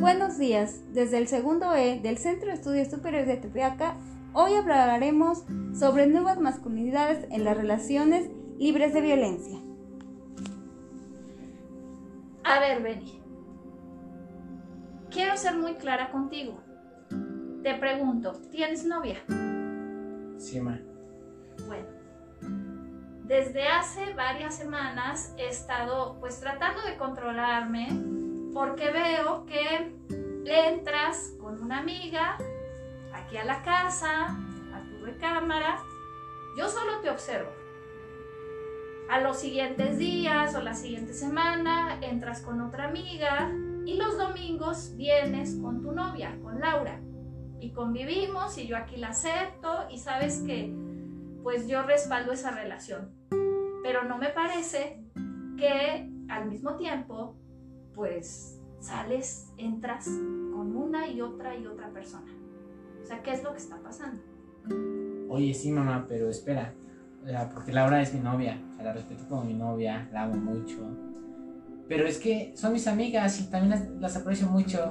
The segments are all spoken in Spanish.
Buenos días, desde el segundo E del Centro de Estudios Superiores de Tepeaca, hoy hablaremos sobre nuevas masculinidades en las relaciones libres de violencia. A ver, Benny, quiero ser muy clara contigo. Te pregunto, ¿tienes novia? Sí, ma. Bueno, desde hace varias semanas he estado pues tratando de controlarme porque veo que entras con una amiga aquí a la casa, a tu recámara, yo solo te observo. A los siguientes días o la siguiente semana entras con otra amiga y los domingos vienes con tu novia, con Laura. Y convivimos y yo aquí la acepto y sabes que pues yo respaldo esa relación. Pero no me parece que al mismo tiempo pues sales, entras con una y otra y otra persona. O sea, ¿qué es lo que está pasando? Oye, sí, mamá, pero espera. O sea, porque Laura es mi novia. O sea, la respeto como mi novia, la amo mucho. Pero es que son mis amigas y también las, aprecio mucho.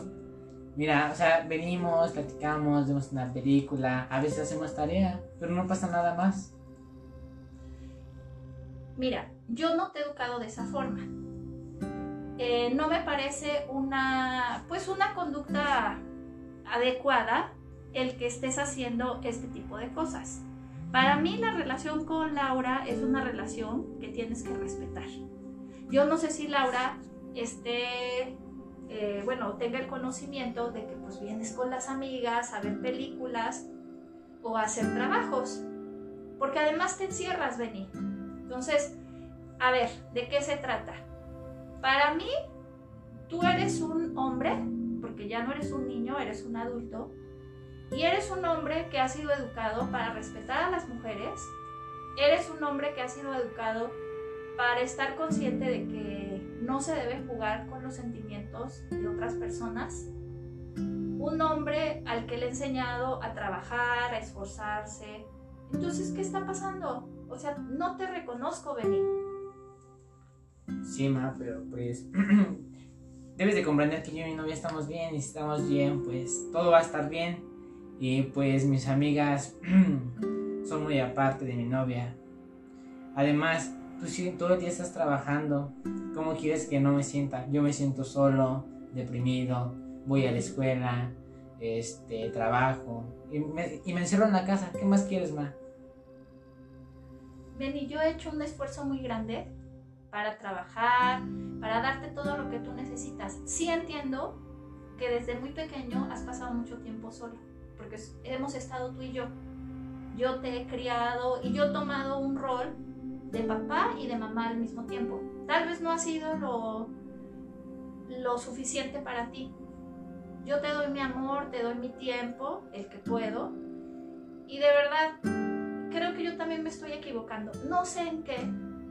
Mira, o sea, venimos, platicamos, vemos una película, a veces hacemos tarea, pero no pasa nada más. Mira, yo no te he educado de esa forma. Eh, no me parece una, pues una conducta adecuada el que estés haciendo este tipo de cosas. Para mí la relación con Laura es una relación que tienes que respetar. Yo no sé si Laura esté, eh, bueno, tenga el conocimiento de que pues vienes con las amigas a ver películas o a hacer trabajos, porque además te encierras, Beni. Entonces, a ver, ¿de qué se trata? Para mí, tú eres un hombre, porque ya no eres un niño, eres un adulto, y eres un hombre que ha sido educado para respetar a las mujeres, eres un hombre que ha sido educado para estar consciente de que no se debe jugar con los sentimientos de otras personas, un hombre al que le he enseñado a trabajar, a esforzarse. Entonces, ¿qué está pasando? O sea, no te reconozco, Benny. Sí, ma, pero pues debes de comprender que yo y mi novia estamos bien y si estamos bien, pues todo va a estar bien. Y pues mis amigas son muy aparte de mi novia. Además, tú sí, todo el día estás trabajando. ¿Cómo quieres que no me sienta? Yo me siento solo, deprimido, voy a la escuela, este, trabajo y me, y me encierro en la casa. ¿Qué más quieres, ma? Benny, yo he hecho un esfuerzo muy grande para trabajar, para darte todo lo que tú necesitas. Sí entiendo que desde muy pequeño has pasado mucho tiempo solo, porque hemos estado tú y yo. Yo te he criado y yo he tomado un rol de papá y de mamá al mismo tiempo. Tal vez no ha sido lo, lo suficiente para ti. Yo te doy mi amor, te doy mi tiempo, el que puedo. Y de verdad, creo que yo también me estoy equivocando. No sé en qué,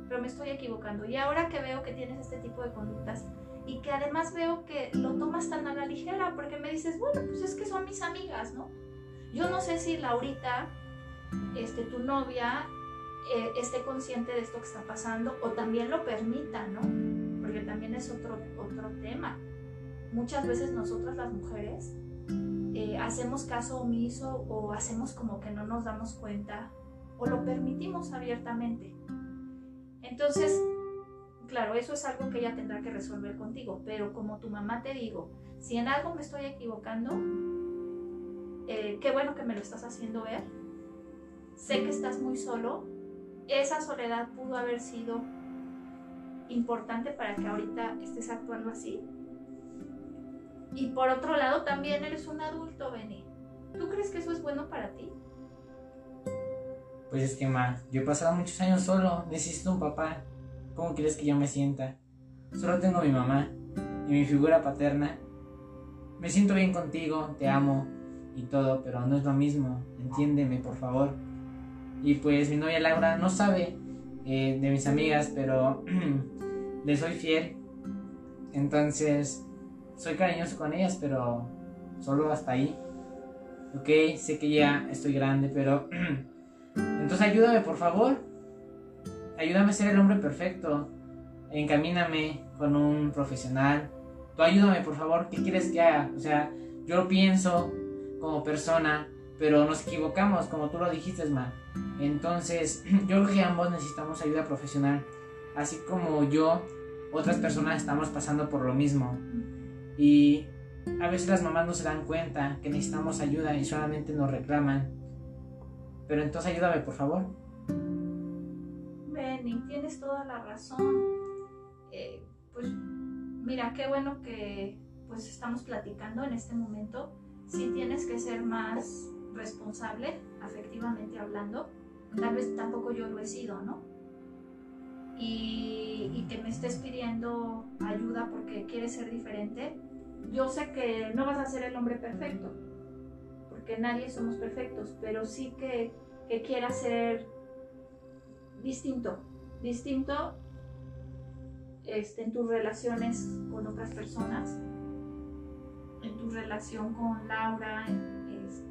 pero me estoy equivocando. Y ahora que veo que tienes este tipo de conductas y que además veo que lo tomas tan a la ligera, porque me dices, bueno, pues es que son mis amigas, ¿no? Yo no sé si Laurita, este, tu novia, eh, esté consciente de esto que está pasando o también lo permita, ¿no? Porque también es otro, otro tema. Muchas veces nosotras las mujeres eh, hacemos caso omiso o hacemos como que no nos damos cuenta o lo permitimos abiertamente. Entonces, claro, eso es algo que ella tendrá que resolver contigo, pero como tu mamá te digo, si en algo me estoy equivocando, eh, qué bueno que me lo estás haciendo ver. Sé que estás muy solo. Esa soledad pudo haber sido importante para que ahorita estés actuando así. Y por otro lado, también eres un adulto, Benny. ¿Tú crees que eso es bueno para ti? Pues es que, ma, yo he pasado muchos años solo, necesito un papá. ¿Cómo quieres que yo me sienta? Solo tengo mi mamá y mi figura paterna. Me siento bien contigo, te amo y todo, pero no es lo mismo. Entiéndeme, por favor. Y pues mi novia Laura no sabe eh, de mis amigas, pero le soy fiel. Entonces, soy cariñoso con ellas, pero solo hasta ahí. Ok, sé que ya estoy grande, pero Entonces ayúdame, por favor. Ayúdame a ser el hombre perfecto. Encamíname con un profesional. tú ayúdame, por favor, ¿qué quieres que haga? O sea, yo lo pienso como persona, pero nos equivocamos, como tú lo dijiste, Ma. Entonces, yo creo que ambos necesitamos ayuda profesional. Así como yo, otras personas estamos pasando por lo mismo. Y a veces las mamás no se dan cuenta que necesitamos ayuda y solamente nos reclaman. Pero entonces ayúdame, por favor. Benny, tienes toda la razón. Eh, pues mira, qué bueno que pues estamos platicando en este momento. Sí tienes que ser más responsable, afectivamente hablando. Tal vez tampoco yo lo he sido, ¿no? Y, y que me estés pidiendo ayuda porque quieres ser diferente. Yo sé que no vas a ser el hombre perfecto, porque nadie somos perfectos, pero sí que, que quieras ser distinto, distinto este, en tus relaciones con otras personas, en tu relación con Laura, este,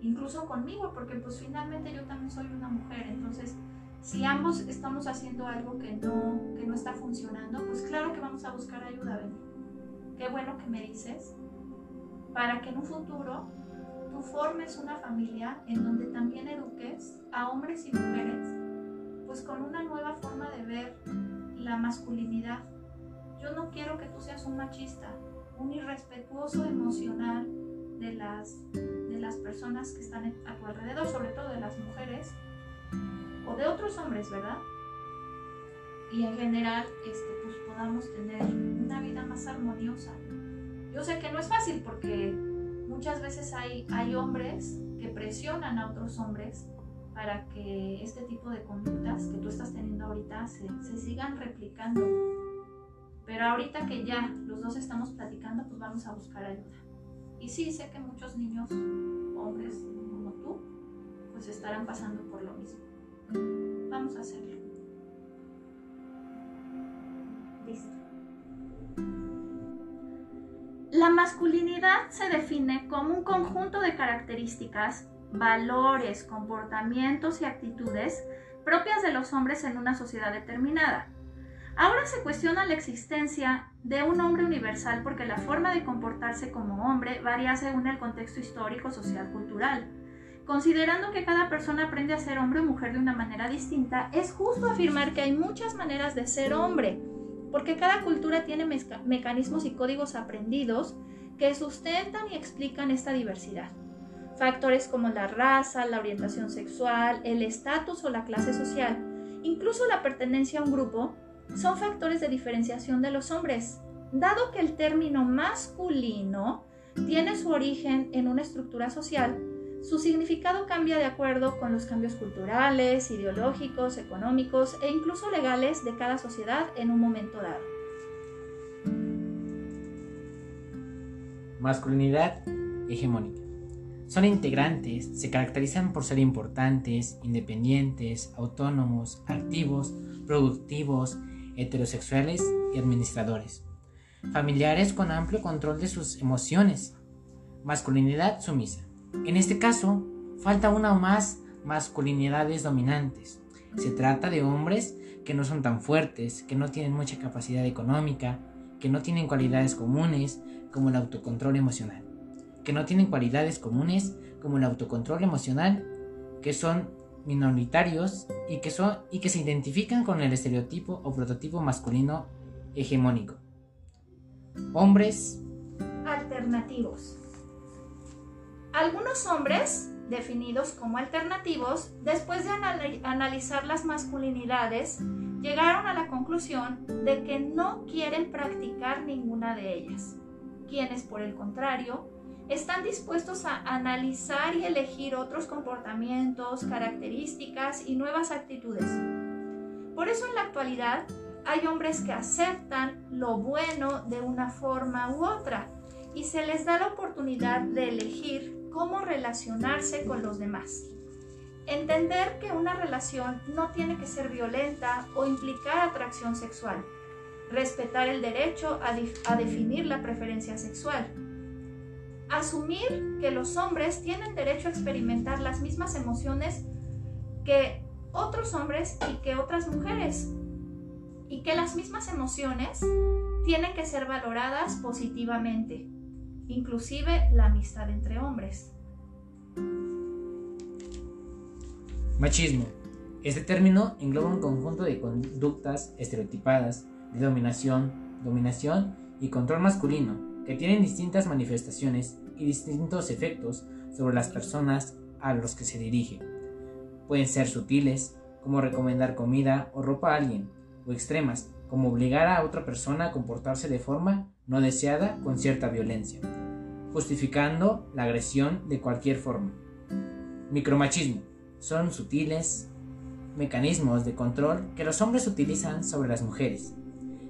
incluso conmigo, porque pues finalmente yo también soy una mujer, entonces si ambos estamos haciendo algo que no, que no está funcionando, pues claro que vamos a buscar ayuda, Benny. Qué bueno que me dices, para que en un futuro tú formes una familia en donde también eduques a hombres y mujeres, pues con una nueva forma de ver la masculinidad. Yo no quiero que tú seas un machista, un irrespetuoso emocional de las, de las personas que están a tu alrededor, sobre todo de las mujeres o de otros hombres, ¿verdad? Y en general, este, pues podamos tener una vida más armoniosa. Yo sé que no es fácil porque muchas veces hay, hay hombres que presionan a otros hombres para que este tipo de conductas que tú estás teniendo ahorita se, se sigan replicando. Pero ahorita que ya los dos estamos platicando, pues vamos a buscar ayuda. Y sí, sé que muchos niños, hombres como tú, pues estarán pasando por lo mismo. Vamos a hacerlo. Listo. La masculinidad se define como un conjunto de características valores, comportamientos y actitudes propias de los hombres en una sociedad determinada. Ahora se cuestiona la existencia de un hombre universal porque la forma de comportarse como hombre varía según el contexto histórico, social, cultural. Considerando que cada persona aprende a ser hombre o mujer de una manera distinta, es justo afirmar que hay muchas maneras de ser hombre, porque cada cultura tiene mecanismos y códigos aprendidos que sustentan y explican esta diversidad. Factores como la raza, la orientación sexual, el estatus o la clase social, incluso la pertenencia a un grupo, son factores de diferenciación de los hombres. Dado que el término masculino tiene su origen en una estructura social, su significado cambia de acuerdo con los cambios culturales, ideológicos, económicos e incluso legales de cada sociedad en un momento dado. Masculinidad hegemónica. Son integrantes, se caracterizan por ser importantes, independientes, autónomos, activos, productivos, heterosexuales y administradores. Familiares con amplio control de sus emociones. Masculinidad sumisa. En este caso, falta una o más masculinidades dominantes. Se trata de hombres que no son tan fuertes, que no tienen mucha capacidad económica, que no tienen cualidades comunes como el autocontrol emocional que no tienen cualidades comunes como el autocontrol emocional, que son minoritarios y que, son, y que se identifican con el estereotipo o prototipo masculino hegemónico. Hombres alternativos. Algunos hombres, definidos como alternativos, después de analizar las masculinidades, llegaron a la conclusión de que no quieren practicar ninguna de ellas, quienes por el contrario están dispuestos a analizar y elegir otros comportamientos, características y nuevas actitudes. Por eso en la actualidad hay hombres que aceptan lo bueno de una forma u otra y se les da la oportunidad de elegir cómo relacionarse con los demás. Entender que una relación no tiene que ser violenta o implicar atracción sexual. Respetar el derecho a, definir la preferencia sexual asumir que los hombres tienen derecho a experimentar las mismas emociones que otros hombres y que otras mujeres. Y que las mismas emociones tienen que ser valoradas positivamente, inclusive la amistad entre hombres. Machismo. Este término engloba un conjunto de conductas estereotipadas de dominación, dominación y control masculino que tienen distintas manifestaciones y distintos efectos sobre las personas a los que se dirige. Pueden ser sutiles, como recomendar comida o ropa a alguien, o extremas, como obligar a otra persona a comportarse de forma no deseada con cierta violencia, justificando la agresión de cualquier forma. Micromachismo. Son sutiles mecanismos de control que los hombres utilizan sobre las mujeres.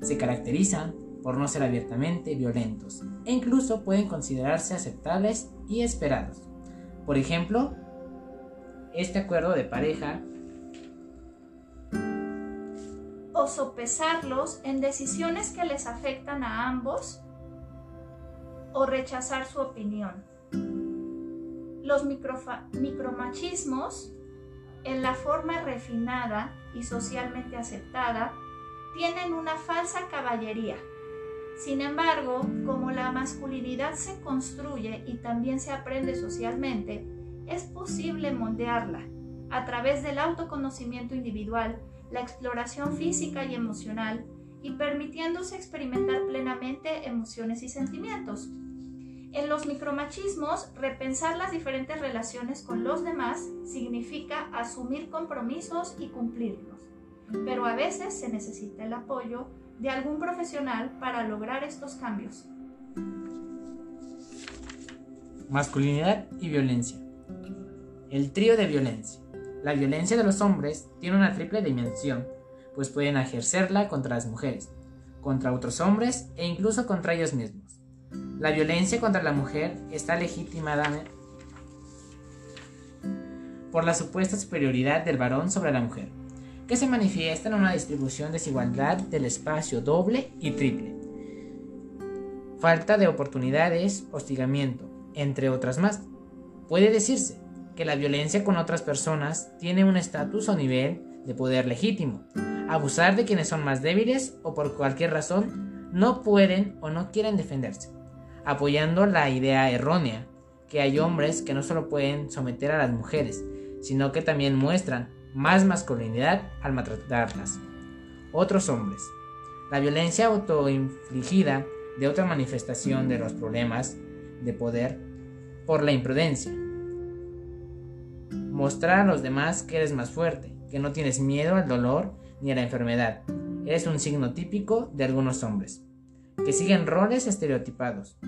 Se caracterizan por no ser abiertamente violentos e incluso pueden considerarse aceptables y esperados. Por ejemplo, este acuerdo de pareja o sopesarlos en decisiones que les afectan a ambos o rechazar su opinión. Los micromachismos, en la forma refinada y socialmente aceptada, tienen una falsa caballería. Sin embargo, como la masculinidad se construye y también se aprende socialmente, es posible moldearla a través del autoconocimiento individual, la exploración física y emocional, y permitiéndose experimentar plenamente emociones y sentimientos. En los micromachismos, repensar las diferentes relaciones con los demás significa asumir compromisos y cumplirlos, pero a veces se necesita el apoyo de algún profesional para lograr estos cambios. Masculinidad y violencia. El trío de violencia. La violencia de los hombres tiene una triple dimensión, pues pueden ejercerla contra las mujeres, contra otros hombres e incluso contra ellos mismos. La violencia contra la mujer está legitimada por la supuesta superioridad del varón sobre la mujer que se manifiesta en una distribución desigualdad del espacio doble y triple, falta de oportunidades, hostigamiento, entre otras más. Puede decirse que la violencia con otras personas tiene un estatus o nivel de poder legítimo. Abusar de quienes son más débiles o por cualquier razón no pueden o no quieren defenderse, apoyando la idea errónea que hay hombres que no solo pueden someter a las mujeres, sino que también muestran más masculinidad al maltratarlas. Otros hombres. La violencia autoinfligida de otra manifestación de los problemas de poder por la imprudencia. Mostrar a los demás que eres más fuerte, que no tienes miedo al dolor ni a la enfermedad. Eres un signo típico de algunos hombres, que siguen roles estereotipados.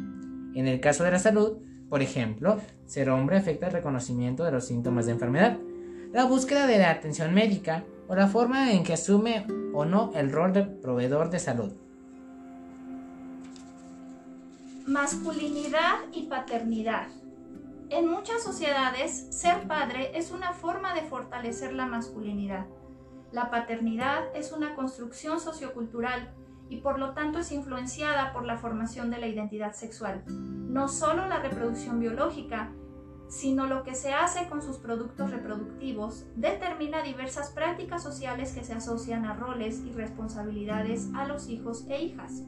En el caso de la salud, por ejemplo, ser hombre afecta el reconocimiento de los síntomas de enfermedad, la búsqueda de la atención médica o la forma en que asume o no el rol de proveedor de salud. Masculinidad y paternidad. En muchas sociedades, ser padre es una forma de fortalecer la masculinidad. La paternidad es una construcción sociocultural y por lo tanto es influenciada por la formación de la identidad sexual. No solo la reproducción biológica, sino lo que se hace con sus productos reproductivos determina diversas prácticas sociales que se asocian a roles y responsabilidades a los hijos e hijas.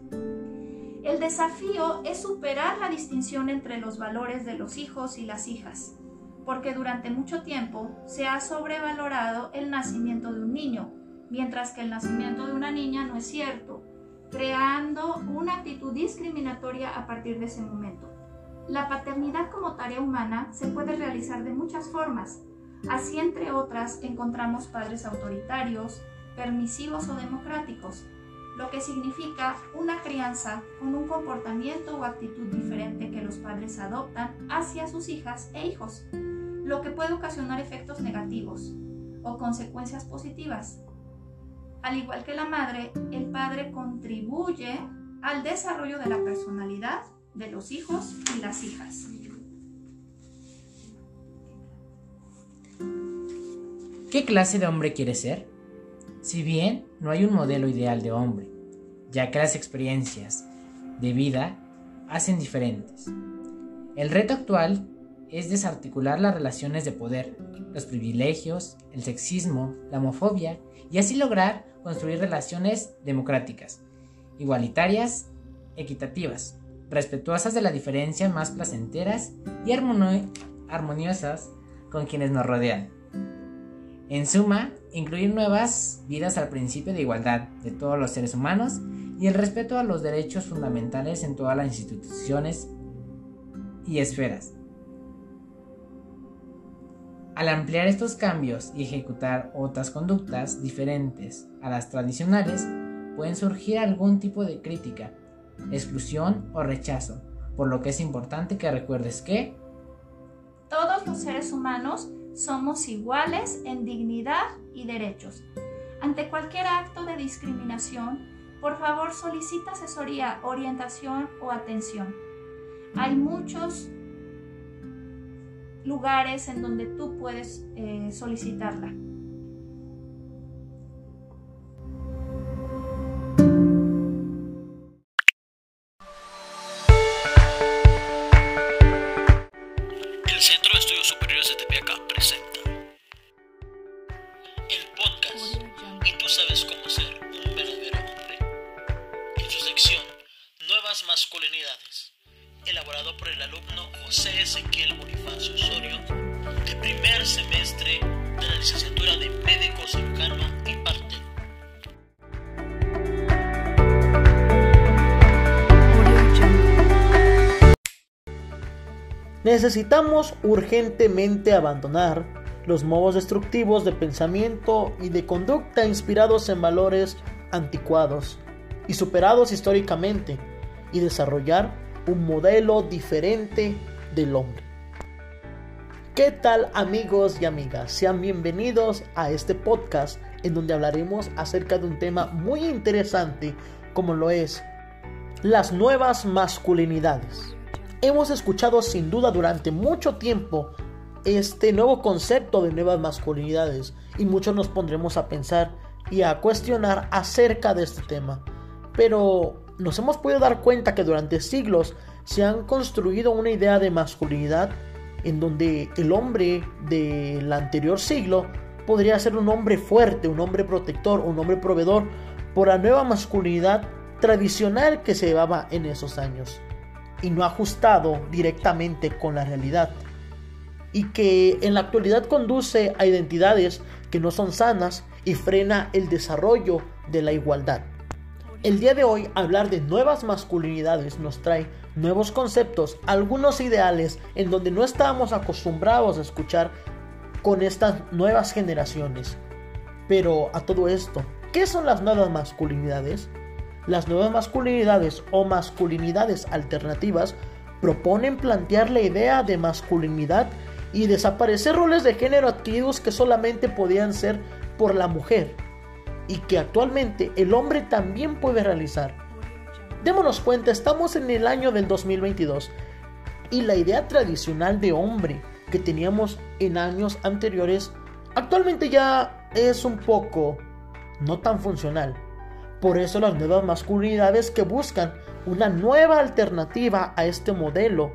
El desafío es superar la distinción entre los valores de los hijos y las hijas, porque durante mucho tiempo se ha sobrevalorado el nacimiento de un niño, mientras que el nacimiento de una niña no es cierto, creando una actitud discriminatoria a partir de ese momento. La paternidad como tarea humana se puede realizar de muchas formas. Así, entre otras, encontramos padres autoritarios, permisivos o democráticos, lo que significa una crianza con un comportamiento o actitud diferente que los padres adoptan hacia sus hijas e hijos, lo que puede ocasionar efectos negativos o consecuencias positivas. Al igual que la madre, el padre contribuye al desarrollo de la personalidad de los hijos y las hijas. ¿Qué clase de hombre quiere ser? Si bien no hay un modelo ideal de hombre, ya que las experiencias de vida hacen diferentes. El reto actual es desarticular las relaciones de poder, los privilegios, el sexismo, la homofobia y así lograr construir relaciones democráticas igualitarias, equitativas, respetuosas de la diferencia, más placenteras y armoniosas con quienes nos rodean. En suma, incluir nuevas vidas al principio de igualdad de todos los seres humanos y el respeto a los derechos fundamentales en todas las instituciones y esferas. Al ampliar estos cambios y ejecutar otras conductas diferentes a las tradicionales, pueden surgir algún tipo de crítica, exclusión o rechazo, por lo que es importante que recuerdes que todos los seres humanos somos iguales en dignidad y derechos. Ante cualquier acto de discriminación, por favor solicita asesoría, orientación o atención. Hay muchos lugares en donde tú puedes eh, solicitarla. Necesitamos urgentemente abandonar los modos destructivos de pensamiento y de conducta inspirados en valores anticuados y superados históricamente y desarrollar un modelo diferente del hombre. ¿Qué tal amigos y amigas? Sean bienvenidos a este podcast en donde hablaremos acerca de un tema muy interesante como lo es las nuevas masculinidades. Hemos escuchado sin duda durante mucho tiempo este nuevo concepto de nuevas masculinidades y muchos nos pondremos a pensar y a cuestionar acerca de este tema. Pero nos hemos podido dar cuenta que durante siglos se han construido una idea de masculinidad en donde el hombre del anterior siglo podría ser un hombre fuerte, un hombre protector, un hombre proveedor por la nueva masculinidad tradicional que se llevaba en esos años y no ajustado directamente con la realidad y que en la actualidad conduce a identidades que no son sanas y frena el desarrollo de la igualdad. El día de hoy hablar de nuevas masculinidades nos trae nuevos conceptos, algunos ideales en donde no estábamos acostumbrados a escuchar con estas nuevas generaciones. Pero a todo esto, ¿qué son las nuevas masculinidades? Las nuevas masculinidades o masculinidades alternativas proponen plantear la idea de masculinidad y desaparecer roles de género adquiridos que solamente podían ser por la mujer y que actualmente el hombre también puede realizar. Démonos cuenta, estamos en el año del 2022 y la idea tradicional de hombre que teníamos en años anteriores actualmente ya es un poco no tan funcional. Por eso las nuevas masculinidades que buscan una nueva alternativa a este modelo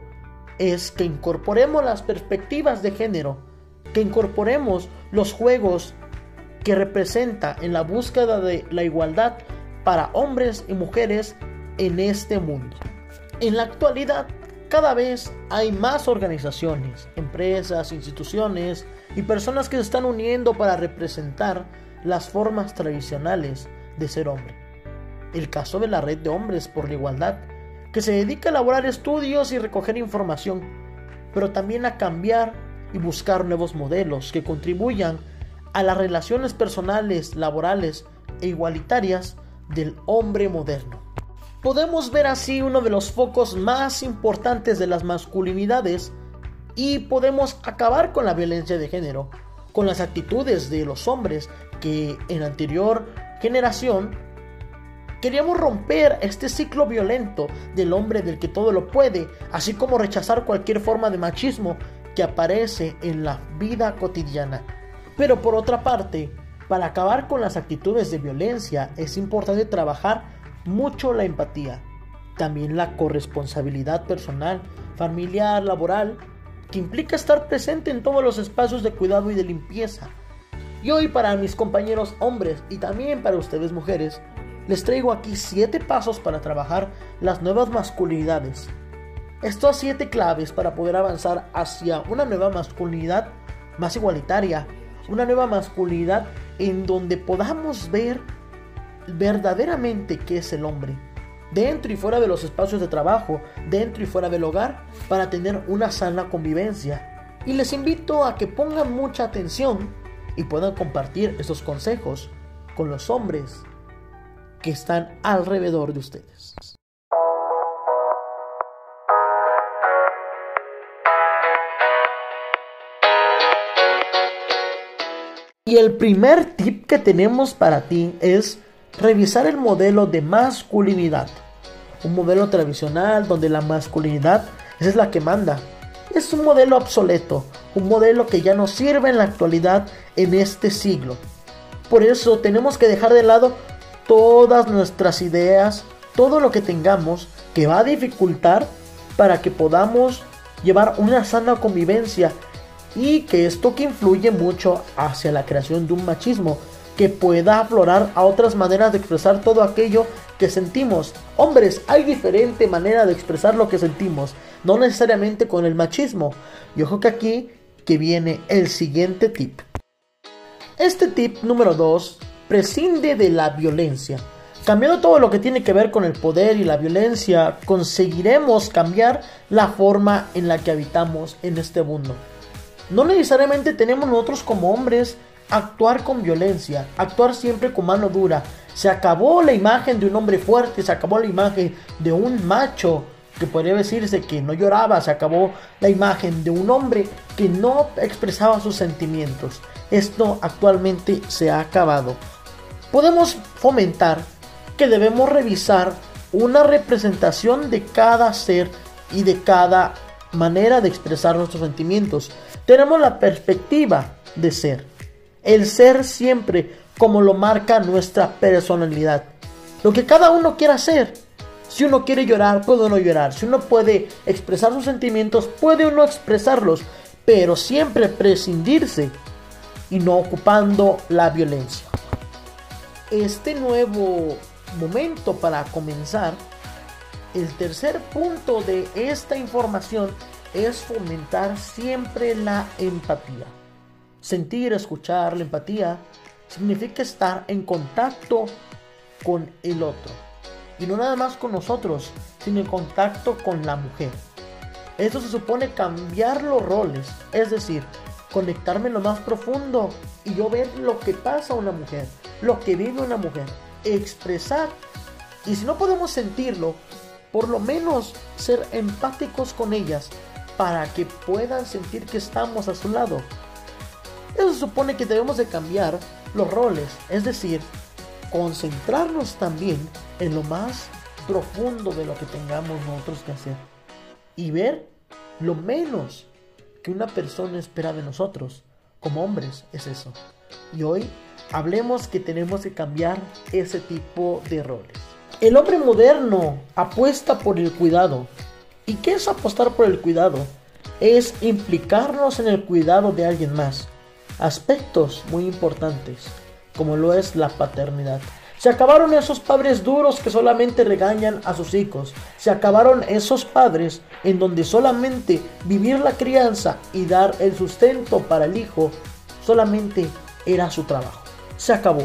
es que incorporemos las perspectivas de género, que incorporemos los juegos que representa en la búsqueda de la igualdad para hombres y mujeres en este mundo. En la actualidad, cada vez hay más organizaciones, empresas, instituciones y personas que se están uniendo para representar las formas tradicionales de ser hombre. El caso de la Red de Hombres por la Igualdad, que se dedica a elaborar estudios y recoger información, pero también a cambiar y buscar nuevos modelos que contribuyan a las relaciones personales, laborales e igualitarias del hombre moderno. Podemos ver así uno de los focos más importantes de las masculinidades y podemos acabar con la violencia de género, con las actitudes de los hombres que en anterior generación queríamos romper este ciclo violento del hombre del que todo lo puede, así como rechazar cualquier forma de machismo que aparece en la vida cotidiana. Pero por otra parte, para acabar con las actitudes de violencia es importante trabajar mucho la empatía, también la corresponsabilidad personal, familiar, laboral, que implica estar presente en todos los espacios de cuidado y de limpieza. Y hoy para mis compañeros hombres y también para ustedes mujeres, les traigo aquí 7 pasos para trabajar las nuevas masculinidades. Estas 7 claves para poder avanzar hacia una nueva masculinidad más igualitaria, una nueva masculinidad en donde podamos ver verdaderamente qué es el hombre, dentro y fuera de los espacios de trabajo, dentro y fuera del hogar, para tener una sana convivencia. Y les invito a que pongan mucha atención y puedan compartir estos consejos con los hombres que están alrededor de ustedes. Y el primer tip que tenemos para ti es revisar el modelo de masculinidad. Un modelo tradicional donde la masculinidad es la que manda. Es un modelo obsoleto, un modelo que ya no sirve en la actualidad en este siglo. Por eso tenemos que dejar de lado todas nuestras ideas, todo lo que tengamos que va a dificultar para que podamos llevar una sana convivencia y que esto que influye mucho hacia la creación de un machismo que pueda aflorar a otras maneras de expresar todo aquello que sentimos. Hombres, hay diferente manera de expresar lo que sentimos, no necesariamente con el machismo. Y ojo que aquí que viene el siguiente tip. Este tip número 2 prescinde de la violencia. Cambiando todo lo que tiene que ver con el poder y la violencia, conseguiremos cambiar la forma en la que habitamos en este mundo. No necesariamente tenemos nosotros como hombres actuar con violencia, actuar siempre con mano dura. Se acabó la imagen de un hombre fuerte, se acabó la imagen de un macho que podría decirse que no lloraba, se acabó la imagen de un hombre que no expresaba sus sentimientos. Esto actualmente se ha acabado. Podemos fomentar que debemos revisar una representación de cada ser y de cada manera de expresar nuestros sentimientos. Tenemos la perspectiva de ser el ser siempre como lo marca nuestra personalidad. Lo que cada uno quiera hacer. Si uno quiere llorar, puede uno llorar. Si uno puede expresar sus sentimientos, puede uno expresarlos. Pero siempre prescindirse y no ocupando la violencia. Este nuevo momento para comenzar, el tercer punto de esta información es fomentar siempre la empatía. Sentir, escuchar, la empatía significa estar en contacto con el otro. Y no nada más con nosotros, sino en contacto con la mujer. Esto se supone cambiar los roles, es decir, conectarme en lo más profundo y yo ver lo que pasa a una mujer, lo que vive una mujer, expresar. Y si no podemos sentirlo, por lo menos ser empáticos con ellas para que puedan sentir que estamos a su lado. Eso supone que debemos de cambiar los roles, es decir, concentrarnos también en lo más profundo de lo que tengamos nosotros que hacer y ver lo menos que una persona espera de nosotros como hombres es eso. Y hoy hablemos que tenemos que cambiar ese tipo de roles. El hombre moderno apuesta por el cuidado. ¿Y qué es apostar por el cuidado? Es implicarnos en el cuidado de alguien más aspectos muy importantes, como lo es la paternidad. Se acabaron esos padres duros que solamente regañan a sus hijos. Se acabaron esos padres en donde solamente vivir la crianza y dar el sustento para el hijo solamente era su trabajo. Se acabó.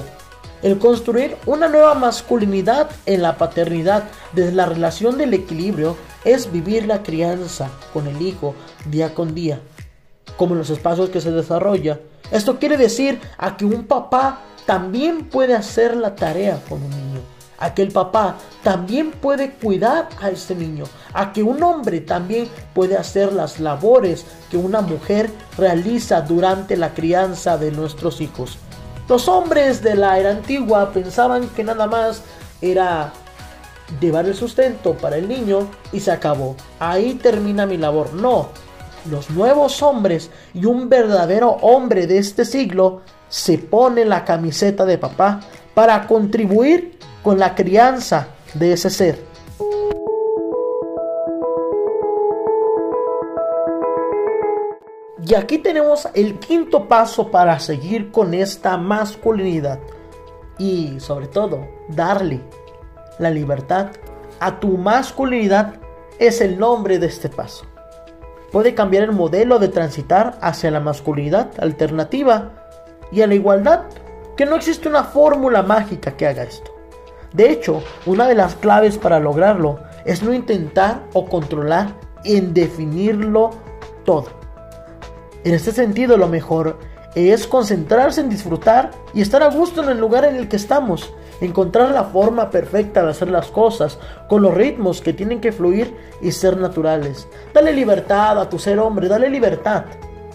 El construir una nueva masculinidad en la paternidad desde la relación del equilibrio es vivir la crianza con el hijo día con día, como en los espacios que se desarrolla esto quiere decir a que un papá también puede hacer la tarea con un niño. A que el papá también puede cuidar a este niño. A que un hombre también puede hacer las labores que una mujer realiza durante la crianza de nuestros hijos. Los hombres de la era antigua pensaban que nada más era llevar el sustento para el niño y se acabó. Ahí termina mi labor. No, los nuevos hombres y un verdadero hombre de este siglo se pone la camiseta de papá para contribuir con la crianza de ese ser. Y aquí tenemos el quinto paso para seguir con esta masculinidad y sobre todo darle la libertad a tu masculinidad es el nombre de este paso. Puede cambiar el modelo de transitar hacia la masculinidad alternativa y a la igualdad, que no existe una fórmula mágica que haga esto. De hecho, una de las claves para lograrlo es no intentar o controlar en definirlo todo. En este sentido, lo mejor es concentrarse en disfrutar y estar a gusto en el lugar en el que estamos, encontrar la forma perfecta de hacer las cosas, con los ritmos que tienen que fluir y ser naturales. Dale libertad a tu ser hombre, dale libertad.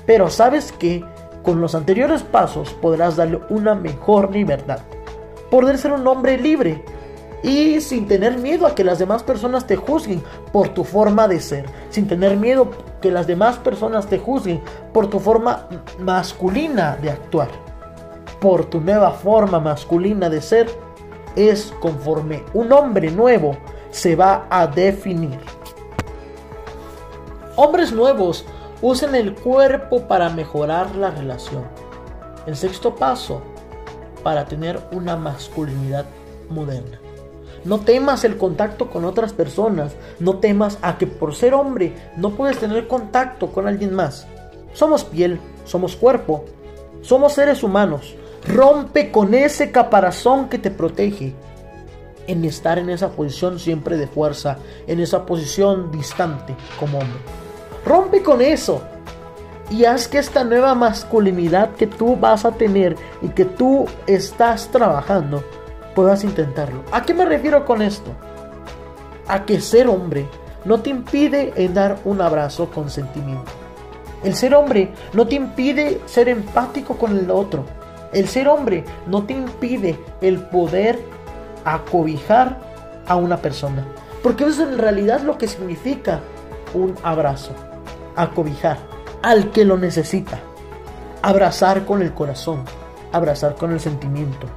Pero sabes que con los anteriores pasos podrás darle una mejor libertad. Poder ser un hombre libre, y sin tener miedo a que las demás personas te juzguen por tu forma de ser, sin tener miedo que las demás personas te juzguen por tu forma masculina de actuar, por tu nueva forma masculina de ser, es conforme un hombre nuevo se va a definir. Hombres nuevos usan el cuerpo para mejorar la relación. El sexto paso para tener una masculinidad moderna. No temas el contacto con otras personas. No temas a que por ser hombre no puedes tener contacto con alguien más. Somos piel, somos cuerpo, somos seres humanos. Rompe con ese caparazón que te protege en estar en esa posición siempre de fuerza, en esa posición distante como hombre. Rompe con eso y haz que esta nueva masculinidad que tú vas a tener y que tú estás trabajando puedas intentarlo. ¿A qué me refiero con esto? A que ser hombre no te impide en dar un abrazo con sentimiento. El ser hombre no te impide ser empático con el otro. El ser hombre no te impide el poder acobijar a una persona. Porque eso es en realidad lo que significa un abrazo. Acobijar al que lo necesita. Abrazar con el corazón. Abrazar con el sentimiento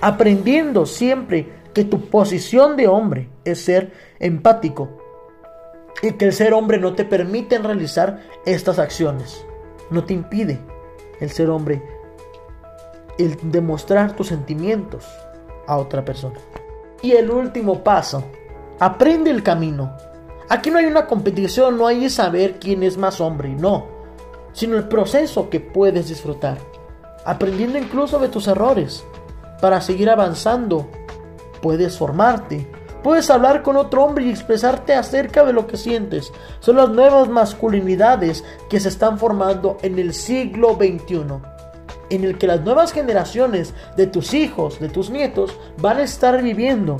aprendiendo siempre que tu posición de hombre es ser empático y que el ser hombre no te permite realizar estas acciones. No te impide el ser hombre el demostrar tus sentimientos a otra persona. Y el último paso, aprende el camino. Aquí no hay una competición, no hay saber quién es más hombre, no, sino el proceso que puedes disfrutar, aprendiendo incluso de tus errores, para seguir avanzando. Puedes formarte, puedes hablar con otro hombre y expresarte acerca de lo que sientes. Son las nuevas masculinidades que se están formando en el siglo XXI, en el que las nuevas generaciones de tus hijos, de tus nietos, van a estar viviendo